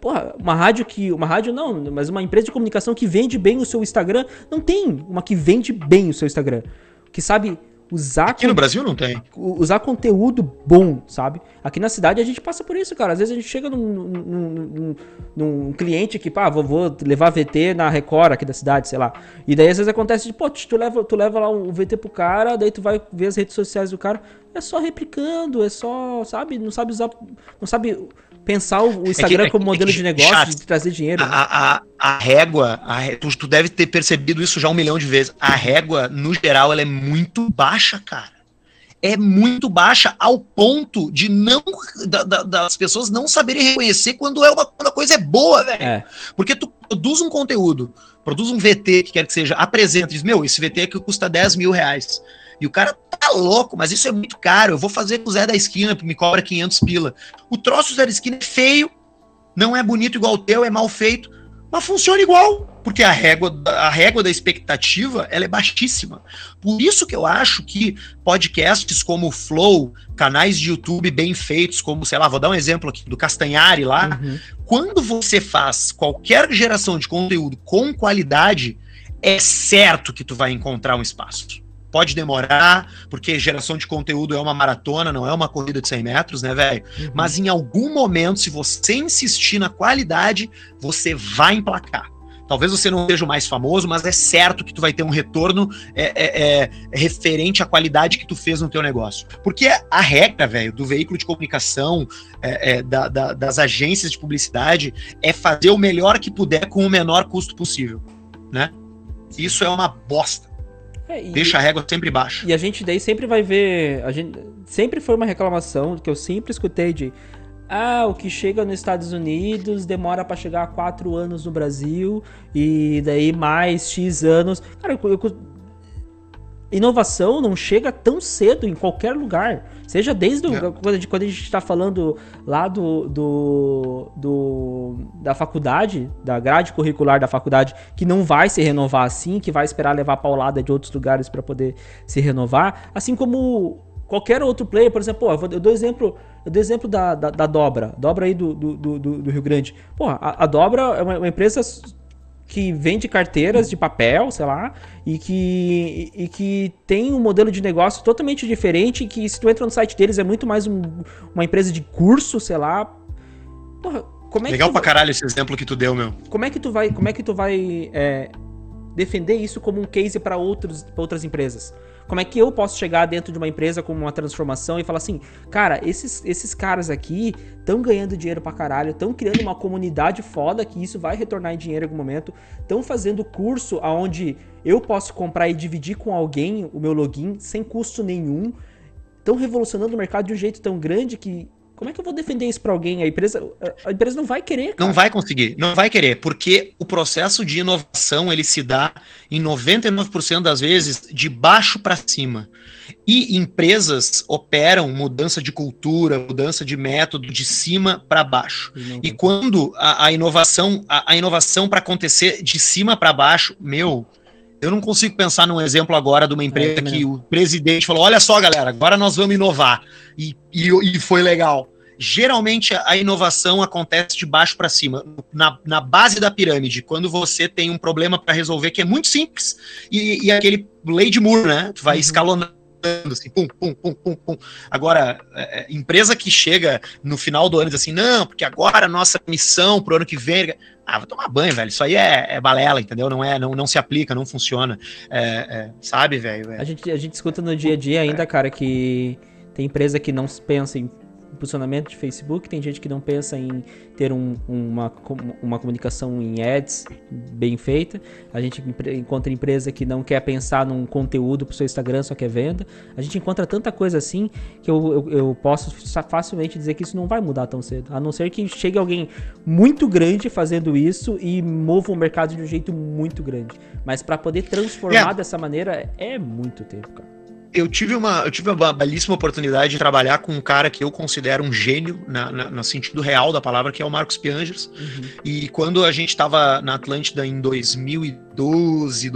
Porra, uma rádio que. Uma rádio não, mas uma empresa de comunicação que vende bem o seu Instagram. Não tem uma que vende bem o seu Instagram. Que sabe usar. Aqui no Brasil não tem. Usar conteúdo bom, sabe? Aqui na cidade a gente passa por isso, cara. Às vezes a gente chega num, num, num, num cliente que, pá, vou, vou, levar VT na Record aqui da cidade, sei lá. E daí às vezes acontece de, pô, tu leva, tu leva lá um VT pro cara, daí tu vai ver as redes sociais do cara. É só replicando, é só, sabe? Não sabe usar. Não sabe pensar o Instagram é que, como modelo é que, de negócio, chato. de trazer dinheiro. A, a, a régua, a, tu, tu deve ter percebido isso já um milhão de vezes. A régua, no geral, ela é muito baixa, cara é muito baixa ao ponto de não da, da, das pessoas não saberem reconhecer quando é uma quando a coisa é boa, velho. É. Porque tu produz um conteúdo, produz um VT que quer que seja, apresenta, diz, meu, esse VT aqui custa 10 mil reais. E o cara tá louco, mas isso é muito caro. Eu vou fazer com o Zé da esquina, me cobra 500 pila. O troço do Zé da esquina é feio, não é bonito igual o teu, é mal feito, mas funciona igual, porque a régua, a régua da expectativa ela é baixíssima. Por isso que eu acho que podcasts como o Flow, canais de YouTube bem feitos, como, sei lá, vou dar um exemplo aqui do Castanhari lá, uhum. quando você faz qualquer geração de conteúdo com qualidade, é certo que tu vai encontrar um espaço. Pode demorar, porque geração de conteúdo é uma maratona, não é uma corrida de 100 metros, né, velho? Uhum. Mas em algum momento, se você insistir na qualidade, você vai emplacar. Talvez você não seja o mais famoso, mas é certo que tu vai ter um retorno é, é, é, referente à qualidade que tu fez no teu negócio. Porque a regra, velho, do veículo de comunicação, é, é, da, da, das agências de publicidade, é fazer o melhor que puder com o menor custo possível, né? Isso é uma bosta. É, e, Deixa a régua sempre baixa. E a gente daí sempre vai ver. A gente, sempre foi uma reclamação que eu sempre escutei de. Ah, o que chega nos Estados Unidos demora para chegar a quatro anos no Brasil e daí mais X anos. Cara, eu, eu, inovação não chega tão cedo em qualquer lugar. Seja desde o, quando, quando a gente está falando lá do, do, do, da faculdade, da grade curricular da faculdade, que não vai se renovar assim, que vai esperar levar paulada de outros lugares para poder se renovar. Assim como qualquer outro player, por exemplo, pô, eu dou exemplo, eu dou exemplo da, da, da Dobra, Dobra aí do, do, do, do Rio Grande. Pô, a, a Dobra é uma, uma empresa que vende carteiras de papel, sei lá, e que, e que tem um modelo de negócio totalmente diferente, que se tu entra no site deles é muito mais um, uma empresa de curso, sei lá. Porra, Como é Legal que tu, pra caralho esse exemplo que tu deu, meu. Como é que tu vai, como é que tu vai é, defender isso como um case para outras empresas? Como é que eu posso chegar dentro de uma empresa com uma transformação e falar assim, cara, esses, esses caras aqui estão ganhando dinheiro pra caralho, estão criando uma comunidade foda que isso vai retornar em dinheiro em algum momento, estão fazendo curso aonde eu posso comprar e dividir com alguém o meu login sem custo nenhum, estão revolucionando o mercado de um jeito tão grande que como é que eu vou defender isso para alguém? A empresa, a empresa não vai querer. Cara. Não vai conseguir, não vai querer, porque o processo de inovação ele se dá em 99% das vezes de baixo para cima. E empresas operam mudança de cultura, mudança de método de cima para baixo. E quando a, a inovação, a, a inovação para acontecer de cima para baixo, meu, eu não consigo pensar num exemplo agora de uma empresa é, que o presidente falou: olha só, galera, agora nós vamos inovar. E, e, e foi legal. Geralmente a inovação acontece de baixo para cima, na, na, base da pirâmide, quando você tem um problema para resolver que é muito simples, e, e aquele lei de Moore, né? Tu vai uhum. escalonando assim, pum, pum, pum, pum, pum. Agora, é, é, empresa que chega no final do ano e diz assim, não, porque agora a nossa missão pro ano que vem. Ah, vai tomar banho, velho. Isso aí é, é balela, entendeu? Não é, não, não se aplica, não funciona. É, é sabe, velho? A, gente, a gente escuta no dia a dia ainda, cara, que tem empresa que não pensa em posicionamento de Facebook, tem gente que não pensa em ter um, uma, uma comunicação em ads bem feita, a gente encontra empresa que não quer pensar num conteúdo para o seu Instagram, só quer venda. A gente encontra tanta coisa assim que eu, eu, eu, posso facilmente dizer que isso não vai mudar tão cedo, a não ser que chegue alguém muito grande fazendo isso e mova o mercado de um jeito muito grande. Mas para poder transformar é. dessa maneira é muito tempo, cara eu tive uma, eu tive uma belíssima oportunidade de trabalhar com um cara que eu considero um gênio, na, na no sentido real da palavra, que é o Marcos Piangers. Uhum. E quando a gente estava na Atlântida em 2012,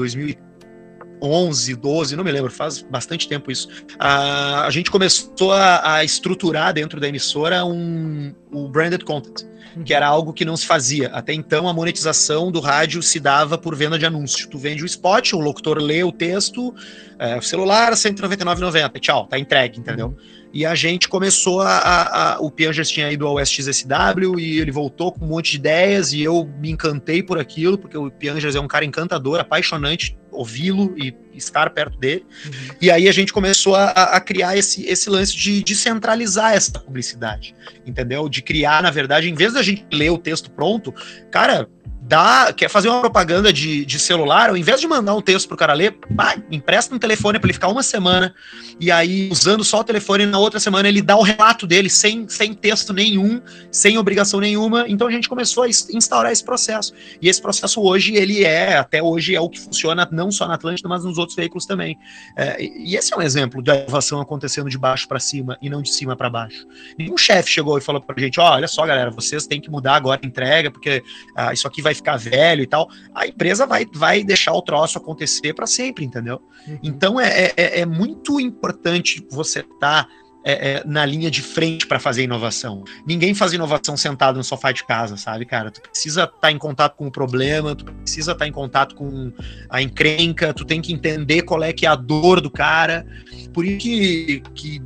2011, 12, não me lembro, faz bastante tempo isso. A, a gente começou a, a estruturar dentro da emissora um, o branded content que era algo que não se fazia. Até então, a monetização do rádio se dava por venda de anúncio. Tu vende o spot, o locutor lê o texto, é, celular, R$ 199,90, tchau, tá entregue, entendeu? Uhum. E a gente começou a, a, a o Piangers tinha ido ao SXSW e ele voltou com um monte de ideias e eu me encantei por aquilo, porque o Piangers é um cara encantador, apaixonante ouvi-lo e estar perto dele. Uhum. E aí a gente começou a, a, criar esse, esse lance de, de centralizar essa publicidade, entendeu? De criar, na verdade, em vez da gente ler o texto pronto, cara, dá, quer fazer uma propaganda de, de celular, ao invés de mandar um texto pro cara ler, pá, empresta um telefone para ele ficar uma semana, e aí, usando só o telefone, na outra semana ele dá o relato dele, sem, sem texto nenhum, sem obrigação nenhuma. Então a gente começou a instaurar esse processo. E esse processo hoje, ele é, até hoje, é o que funciona não só na Atlântida, mas nos outros veículos também. É, e esse é um exemplo da inovação acontecendo de baixo para cima e não de cima para baixo. Nenhum chefe chegou e falou pra gente: oh, olha só, galera, vocês têm que mudar agora a entrega, porque ah, isso aqui vai ficar velho e tal, a empresa vai, vai deixar o troço acontecer para sempre, entendeu? Uhum. Então é, é, é, muito importante você estar. Tá é, é, na linha de frente para fazer inovação. Ninguém faz inovação sentado no sofá de casa, sabe, cara? Tu precisa estar tá em contato com o problema, tu precisa estar tá em contato com a encrenca, tu tem que entender qual é que é a dor do cara. Por isso que, que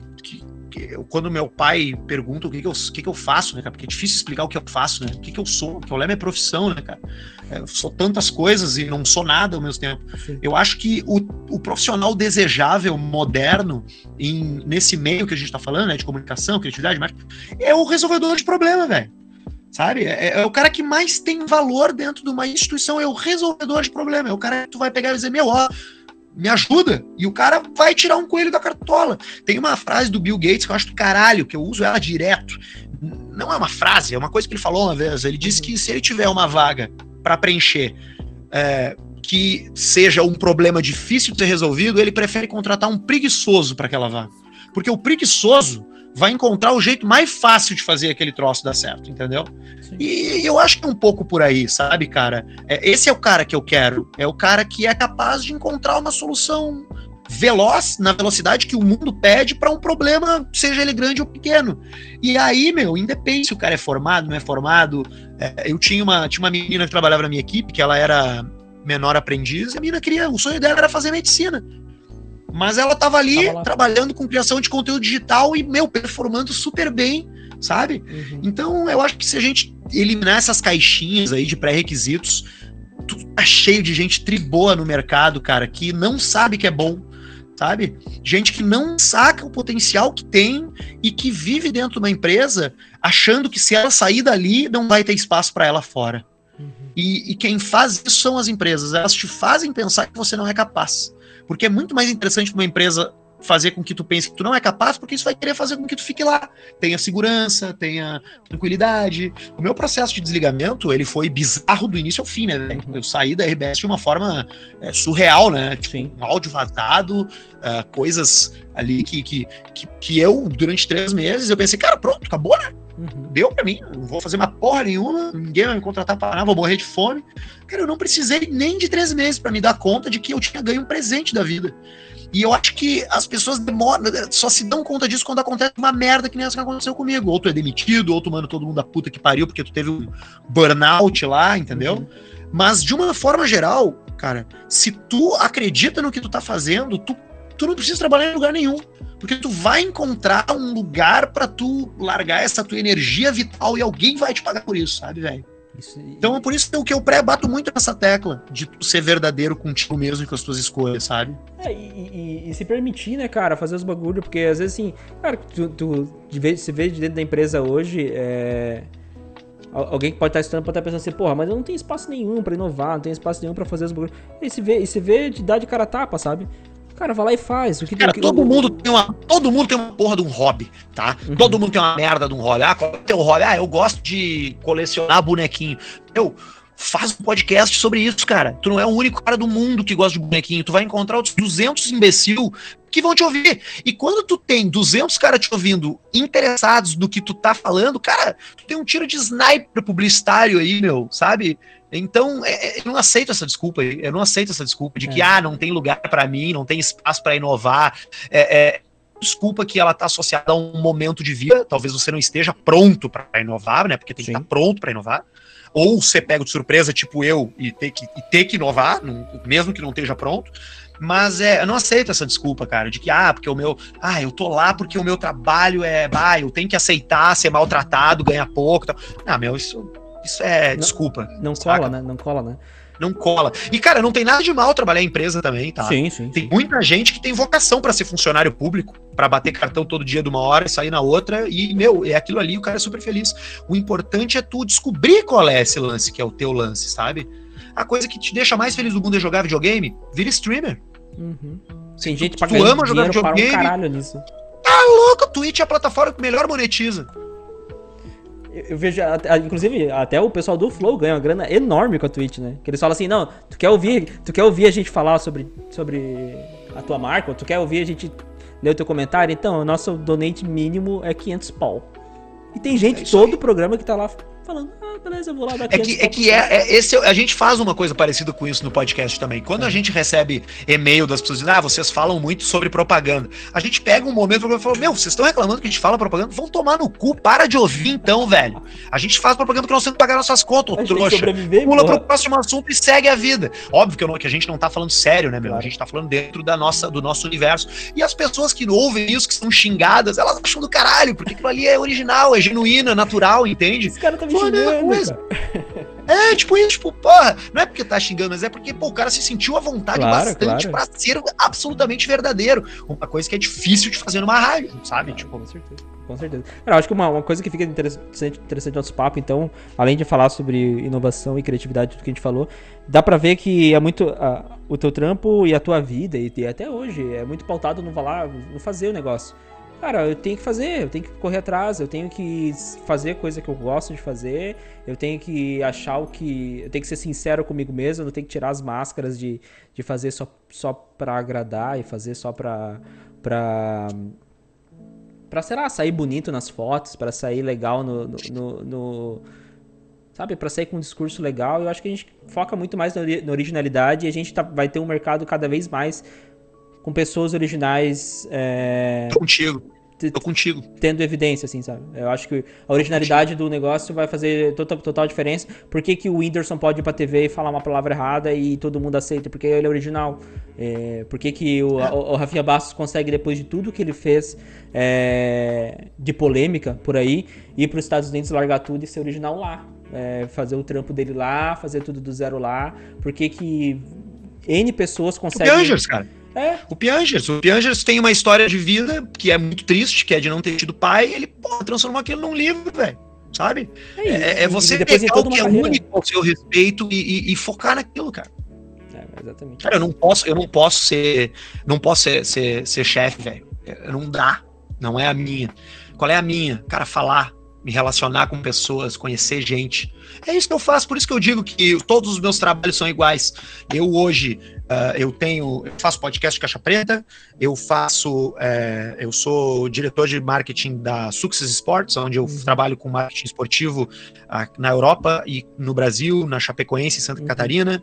eu, quando meu pai pergunta o que, que, eu, o que, que eu faço, né, cara? Porque é difícil explicar o que eu faço, né? O que, que eu sou, que eu levo é profissão, né, cara? É, eu sou tantas coisas e não sou nada ao mesmo tempo. Sim. Eu acho que o, o profissional desejável, moderno, em, nesse meio que a gente está falando, né, de comunicação, criatividade, mas é o resolvedor de problema, velho sabe? É, é, o cara que mais tem valor dentro de uma instituição, é o resolvedor de problema, é o cara que tu vai pegar e dizer, meu, ó, me ajuda. E o cara vai tirar um coelho da cartola. Tem uma frase do Bill Gates que eu acho do caralho, que eu uso ela direto. Não é uma frase, é uma coisa que ele falou uma vez. Ele disse que se ele tiver uma vaga para preencher é, que seja um problema difícil de ser resolvido, ele prefere contratar um preguiçoso para aquela vaga. Porque o preguiçoso vai encontrar o jeito mais fácil de fazer aquele troço dar certo, entendeu? Sim. E eu acho que é um pouco por aí, sabe, cara? É, esse é o cara que eu quero. É o cara que é capaz de encontrar uma solução veloz, na velocidade que o mundo pede para um problema, seja ele grande ou pequeno. E aí, meu, independe se o cara é formado, não é formado. É, eu tinha uma, tinha uma menina que trabalhava na minha equipe, que ela era menor aprendiz, e a menina queria, o sonho dela era fazer medicina. Mas ela tava ali tava trabalhando com criação de conteúdo digital e, meu, performando super bem, sabe? Uhum. Então, eu acho que se a gente eliminar essas caixinhas aí de pré-requisitos, tá cheio de gente triboa no mercado, cara, que não sabe que é bom, sabe? Gente que não saca o potencial que tem e que vive dentro de uma empresa achando que se ela sair dali, não vai ter espaço para ela fora. Uhum. E, e, quem faz isso são as empresas. Elas te fazem pensar que você não é capaz. Porque é muito mais interessante para uma empresa fazer com que tu pense que tu não é capaz, porque isso vai querer fazer com que tu fique lá. Tenha segurança, tenha tranquilidade. O meu processo de desligamento, ele foi bizarro do início ao fim, né? Uhum. Eu saí da RBS de uma forma é, surreal, né? Tipo, um áudio vazado, uh, coisas ali que, que, que, que eu, durante três meses, eu pensei, cara, pronto, acabou, né? Uhum. Deu pra mim, não vou fazer uma porra nenhuma, ninguém vai me contratar para nada, vou morrer de fome. Cara, eu não precisei nem de três meses para me dar conta de que eu tinha ganho um presente da vida. E eu acho que as pessoas demoram, só se dão conta disso quando acontece uma merda que nem essa que aconteceu comigo. Ou tu é demitido, ou tu manda todo mundo da puta que pariu porque tu teve um burnout lá, entendeu? Uhum. Mas de uma forma geral, cara, se tu acredita no que tu tá fazendo, tu, tu não precisa trabalhar em lugar nenhum. Porque tu vai encontrar um lugar para tu largar essa tua energia vital e alguém vai te pagar por isso, sabe, velho? Isso. Então é por isso que eu pré-bato muito nessa tecla de tu ser verdadeiro contigo mesmo e com as tuas escolhas, sabe? É, e, e, e, se permitir, né, cara, fazer os bagulho, porque às vezes assim, cara, tu, tu de vez, se vê de dentro da empresa hoje, é... Alguém que pode estar estudando pode estar pensando assim, porra, mas eu não tenho espaço nenhum para inovar, não tenho espaço nenhum para fazer os bagulhos. E se vê, e se vê de dar de cara tapa, sabe? Cara, vai lá e faz. O que, cara, o que, todo mundo tem uma. Todo mundo tem uma porra de um hobby, tá? Uhum. Todo mundo tem uma merda de um hobby. Ah, qual é o teu hobby? Ah, eu gosto de colecionar bonequinho. Eu. Faz um podcast sobre isso, cara. Tu não é o único cara do mundo que gosta de bonequinho. Tu vai encontrar outros 200 imbecil que vão te ouvir. E quando tu tem 200 caras te ouvindo interessados no que tu tá falando, cara, tu tem um tiro de sniper publicitário aí, meu, sabe? Então, é, é, eu não aceito essa desculpa. Eu não aceito essa desculpa de que, é. ah, não tem lugar para mim, não tem espaço para inovar. É, é, desculpa que ela está associada a um momento de vida. Talvez você não esteja pronto para inovar, né? Porque tem Sim. que estar pronto para inovar. Ou você pega de surpresa, tipo eu, e ter que, e ter que inovar, mesmo que não esteja pronto. Mas é, eu não aceito essa desculpa, cara, de que, ah, porque o meu. Ah, eu tô lá porque o meu trabalho é. Ah, eu tenho que aceitar ser maltratado, ganhar pouco. Tal. Ah, meu, isso isso é não, desculpa. Não saca? cola, né? Não cola, né? Não cola. E, cara, não tem nada de mal trabalhar em empresa também, tá? Sim, sim. Tem sim. muita gente que tem vocação para ser funcionário público, para bater cartão todo dia de uma hora e sair na outra, e, meu, é aquilo ali, o cara é super feliz. O importante é tu descobrir qual é esse lance, que é o teu lance, sabe? A coisa que te deixa mais feliz do mundo é jogar videogame, vira streamer. Uhum. Tem gente pra tu ama jogar videogame. Um caralho nisso. Tá louco, Twitch é a plataforma que melhor monetiza eu vejo, inclusive, até o pessoal do Flow ganha uma grana enorme com a Twitch, né? Que eles falam assim, não, tu quer ouvir, tu quer ouvir a gente falar sobre, sobre a tua marca, ou tu quer ouvir a gente ler o teu comentário? Então, o nosso donate mínimo é 500 pau. E tem gente é todo o programa que tá lá falando, ah, beleza, vou lá dar É que, é, que é, é, esse, a gente faz uma coisa parecida com isso no podcast também. Quando a gente recebe e-mail das pessoas dizendo, ah, vocês falam muito sobre propaganda. A gente pega um momento e fala, meu, vocês estão reclamando que a gente fala propaganda? Vão tomar no cu, para de ouvir então, velho. A gente faz propaganda porque nós temos que pagar nossas contas, trouxa. Pula pro próximo assunto e segue a vida. Óbvio que, não, que a gente não tá falando sério, né, meu? Claro. A gente tá falando dentro da nossa, do nosso universo. E as pessoas que ouvem isso, que são xingadas, elas acham do caralho, porque aquilo ali é original, é genuíno, é natural, entende? Esse cara tá me xingando, coisa. [laughs] É, tipo isso, tipo, porra, não é porque tá xingando, mas é porque, pô, o cara se sentiu à vontade claro, bastante claro. pra ser absolutamente verdadeiro. Uma coisa que é difícil de fazer numa rádio, sabe? Claro, tipo, com certeza. Com certeza. Cara, eu acho que uma, uma coisa que fica interessante, interessante no nosso papo, então, além de falar sobre inovação e criatividade, tudo que a gente falou, dá pra ver que é muito. O teu trampo e a tua vida, e, e até hoje, é muito pautado no falar, no fazer o negócio. Cara, eu tenho que fazer, eu tenho que correr atrás, eu tenho que fazer coisa que eu gosto de fazer, eu tenho que achar o que. Eu tenho que ser sincero comigo mesmo, eu não tenho que tirar as máscaras de, de fazer só, só pra agradar e fazer só pra. pra pra, sei lá, sair bonito nas fotos, para sair legal no, no, no, no sabe, para sair com um discurso legal. Eu acho que a gente foca muito mais na originalidade e a gente tá, vai ter um mercado cada vez mais com pessoas originais. É... Tô contigo. Tô contigo. Tendo evidência, assim, sabe? Eu acho que a originalidade do negócio vai fazer total, total diferença. Por que, que o Whindersson pode ir pra TV e falar uma palavra errada e todo mundo aceita? Porque ele é original. É, por que, que o, é. o, o Rafinha Bastos consegue, depois de tudo que ele fez é, de polêmica por aí, ir para os Estados Unidos, largar tudo e ser original lá? é, fazer o trampo dele lá, fazer tudo do zero lá? Por que que N pessoas conseguem... Piangers, cara. É. O Piangers. O Piangers tem uma história de vida que é muito triste, que é de não ter tido pai, ele, transformou aquilo num livro, velho. Sabe? É, é, é você pegar o que é único ao seu respeito e, e, e focar naquilo, cara. É, exatamente. Cara, eu não posso, eu não posso ser, não posso ser, ser, ser chefe, velho. Não dá. Não é a minha. Qual é a minha? Cara, falar, me relacionar com pessoas, conhecer gente. É isso que eu faço, por isso que eu digo que todos os meus trabalhos são iguais. Eu hoje Uh, eu tenho, eu faço podcast Caixa Preta, eu faço, é, eu sou diretor de marketing da Success Sports, onde eu uhum. trabalho com marketing esportivo uh, na Europa e no Brasil, na Chapecoense, Santa uhum. Catarina.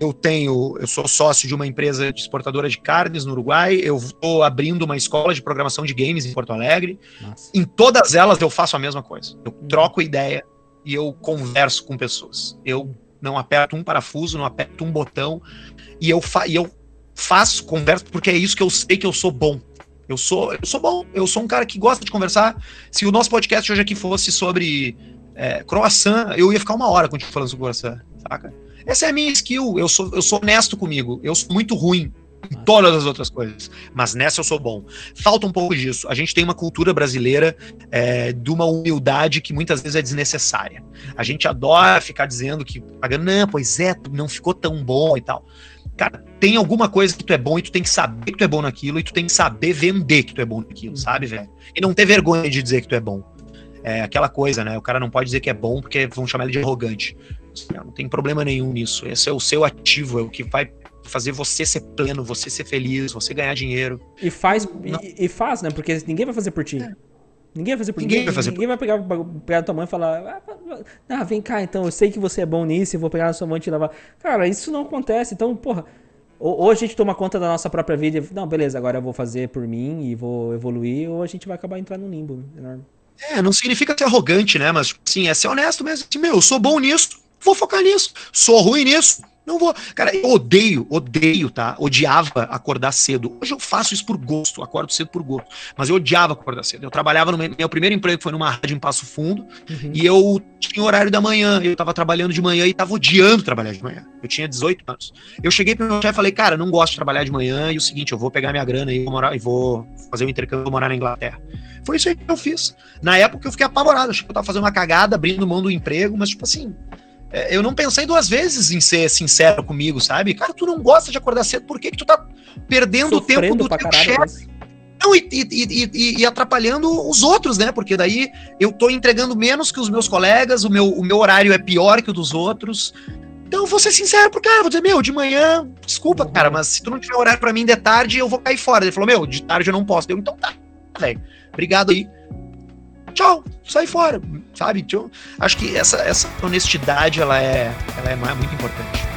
Eu tenho, eu sou sócio de uma empresa de exportadora de carnes no Uruguai. Eu estou abrindo uma escola de programação de games em Porto Alegre. Nossa. Em todas elas eu faço a mesma coisa. Eu troco ideia e eu converso com pessoas. Eu não aperto um parafuso, não aperto um botão e eu, fa e eu faço, converso, porque é isso que eu sei que eu sou bom. Eu sou, eu sou bom, eu sou um cara que gosta de conversar. Se o nosso podcast hoje aqui fosse sobre é, croissant, eu ia ficar uma hora contigo falando sobre croissant, saca? Essa é a minha skill, eu sou, eu sou honesto comigo, eu sou muito ruim em todas as outras coisas, mas nessa eu sou bom. Falta um pouco disso. A gente tem uma cultura brasileira é, de uma humildade que muitas vezes é desnecessária. A gente adora ficar dizendo que, não, pois é, não ficou tão bom e tal. Cara, tem alguma coisa que tu é bom e tu tem que saber que tu é bom naquilo e tu tem que saber vender que tu é bom naquilo, sabe, velho? E não ter vergonha de dizer que tu é bom. É aquela coisa, né? O cara não pode dizer que é bom porque vão chamar ele de arrogante. Não tem problema nenhum nisso. Esse é o seu ativo, é o que vai fazer você ser pleno, você ser feliz, você ganhar dinheiro. E faz, e, e, faz, né? Porque ninguém vai fazer por ti. É. Ninguém vai fazer por ninguém. Ninguém vai, fazer ninguém por... vai pegar, pegar tua mãe e falar: ah, ah, vem cá, então, eu sei que você é bom nisso, eu vou pegar a sua mãe e te levar. Cara, isso não acontece. Então, porra, ou, ou, a gente toma conta da nossa própria vida e, não, beleza, agora eu vou fazer por mim e vou evoluir, ou a gente vai acabar entrando no limbo enorme. É, não significa ser arrogante, né? Mas, sim, é ser honesto mesmo. Assim, meu, eu sou bom nisso, vou focar nisso. Sou ruim nisso, não vou. Cara, eu odeio, odeio, tá? Odiava acordar cedo. Hoje eu faço isso por gosto, acordo cedo por gosto. Mas eu odiava acordar cedo. Eu trabalhava no meu, meu primeiro emprego foi numa rádio em Passo Fundo uhum. e eu tinha horário da manhã. Eu tava trabalhando de manhã e tava odiando trabalhar de manhã. Eu tinha 18 anos. Eu cheguei pro meu chefe e falei, cara, não gosto de trabalhar de manhã e o seguinte, eu vou pegar minha grana e vou, morar, e vou fazer um intercâmbio, vou morar na Inglaterra. Foi isso aí que eu fiz. Na época eu fiquei apavorado. Achei que eu tava fazendo uma cagada, abrindo mão do emprego, mas tipo assim, é, eu não pensei duas vezes em ser sincero comigo, sabe? Cara, tu não gosta de acordar cedo, por que, que tu tá perdendo Sofrendo o tempo do teu chefe? Não, e, e, e, e, atrapalhando os outros, né? Porque daí eu tô entregando menos que os meus colegas, o meu, o meu horário é pior que o dos outros. Então eu vou ser sincero pro cara, vou dizer, meu, de manhã, desculpa, cara, mas se tu não tiver horário para mim de tarde, eu vou cair fora. Ele falou, meu, de tarde eu não posso. Deu, então tá, velho. Obrigado aí tchau, sai fora, sabe? Tchau. Acho que essa, essa honestidade ela é, ela é muito importante.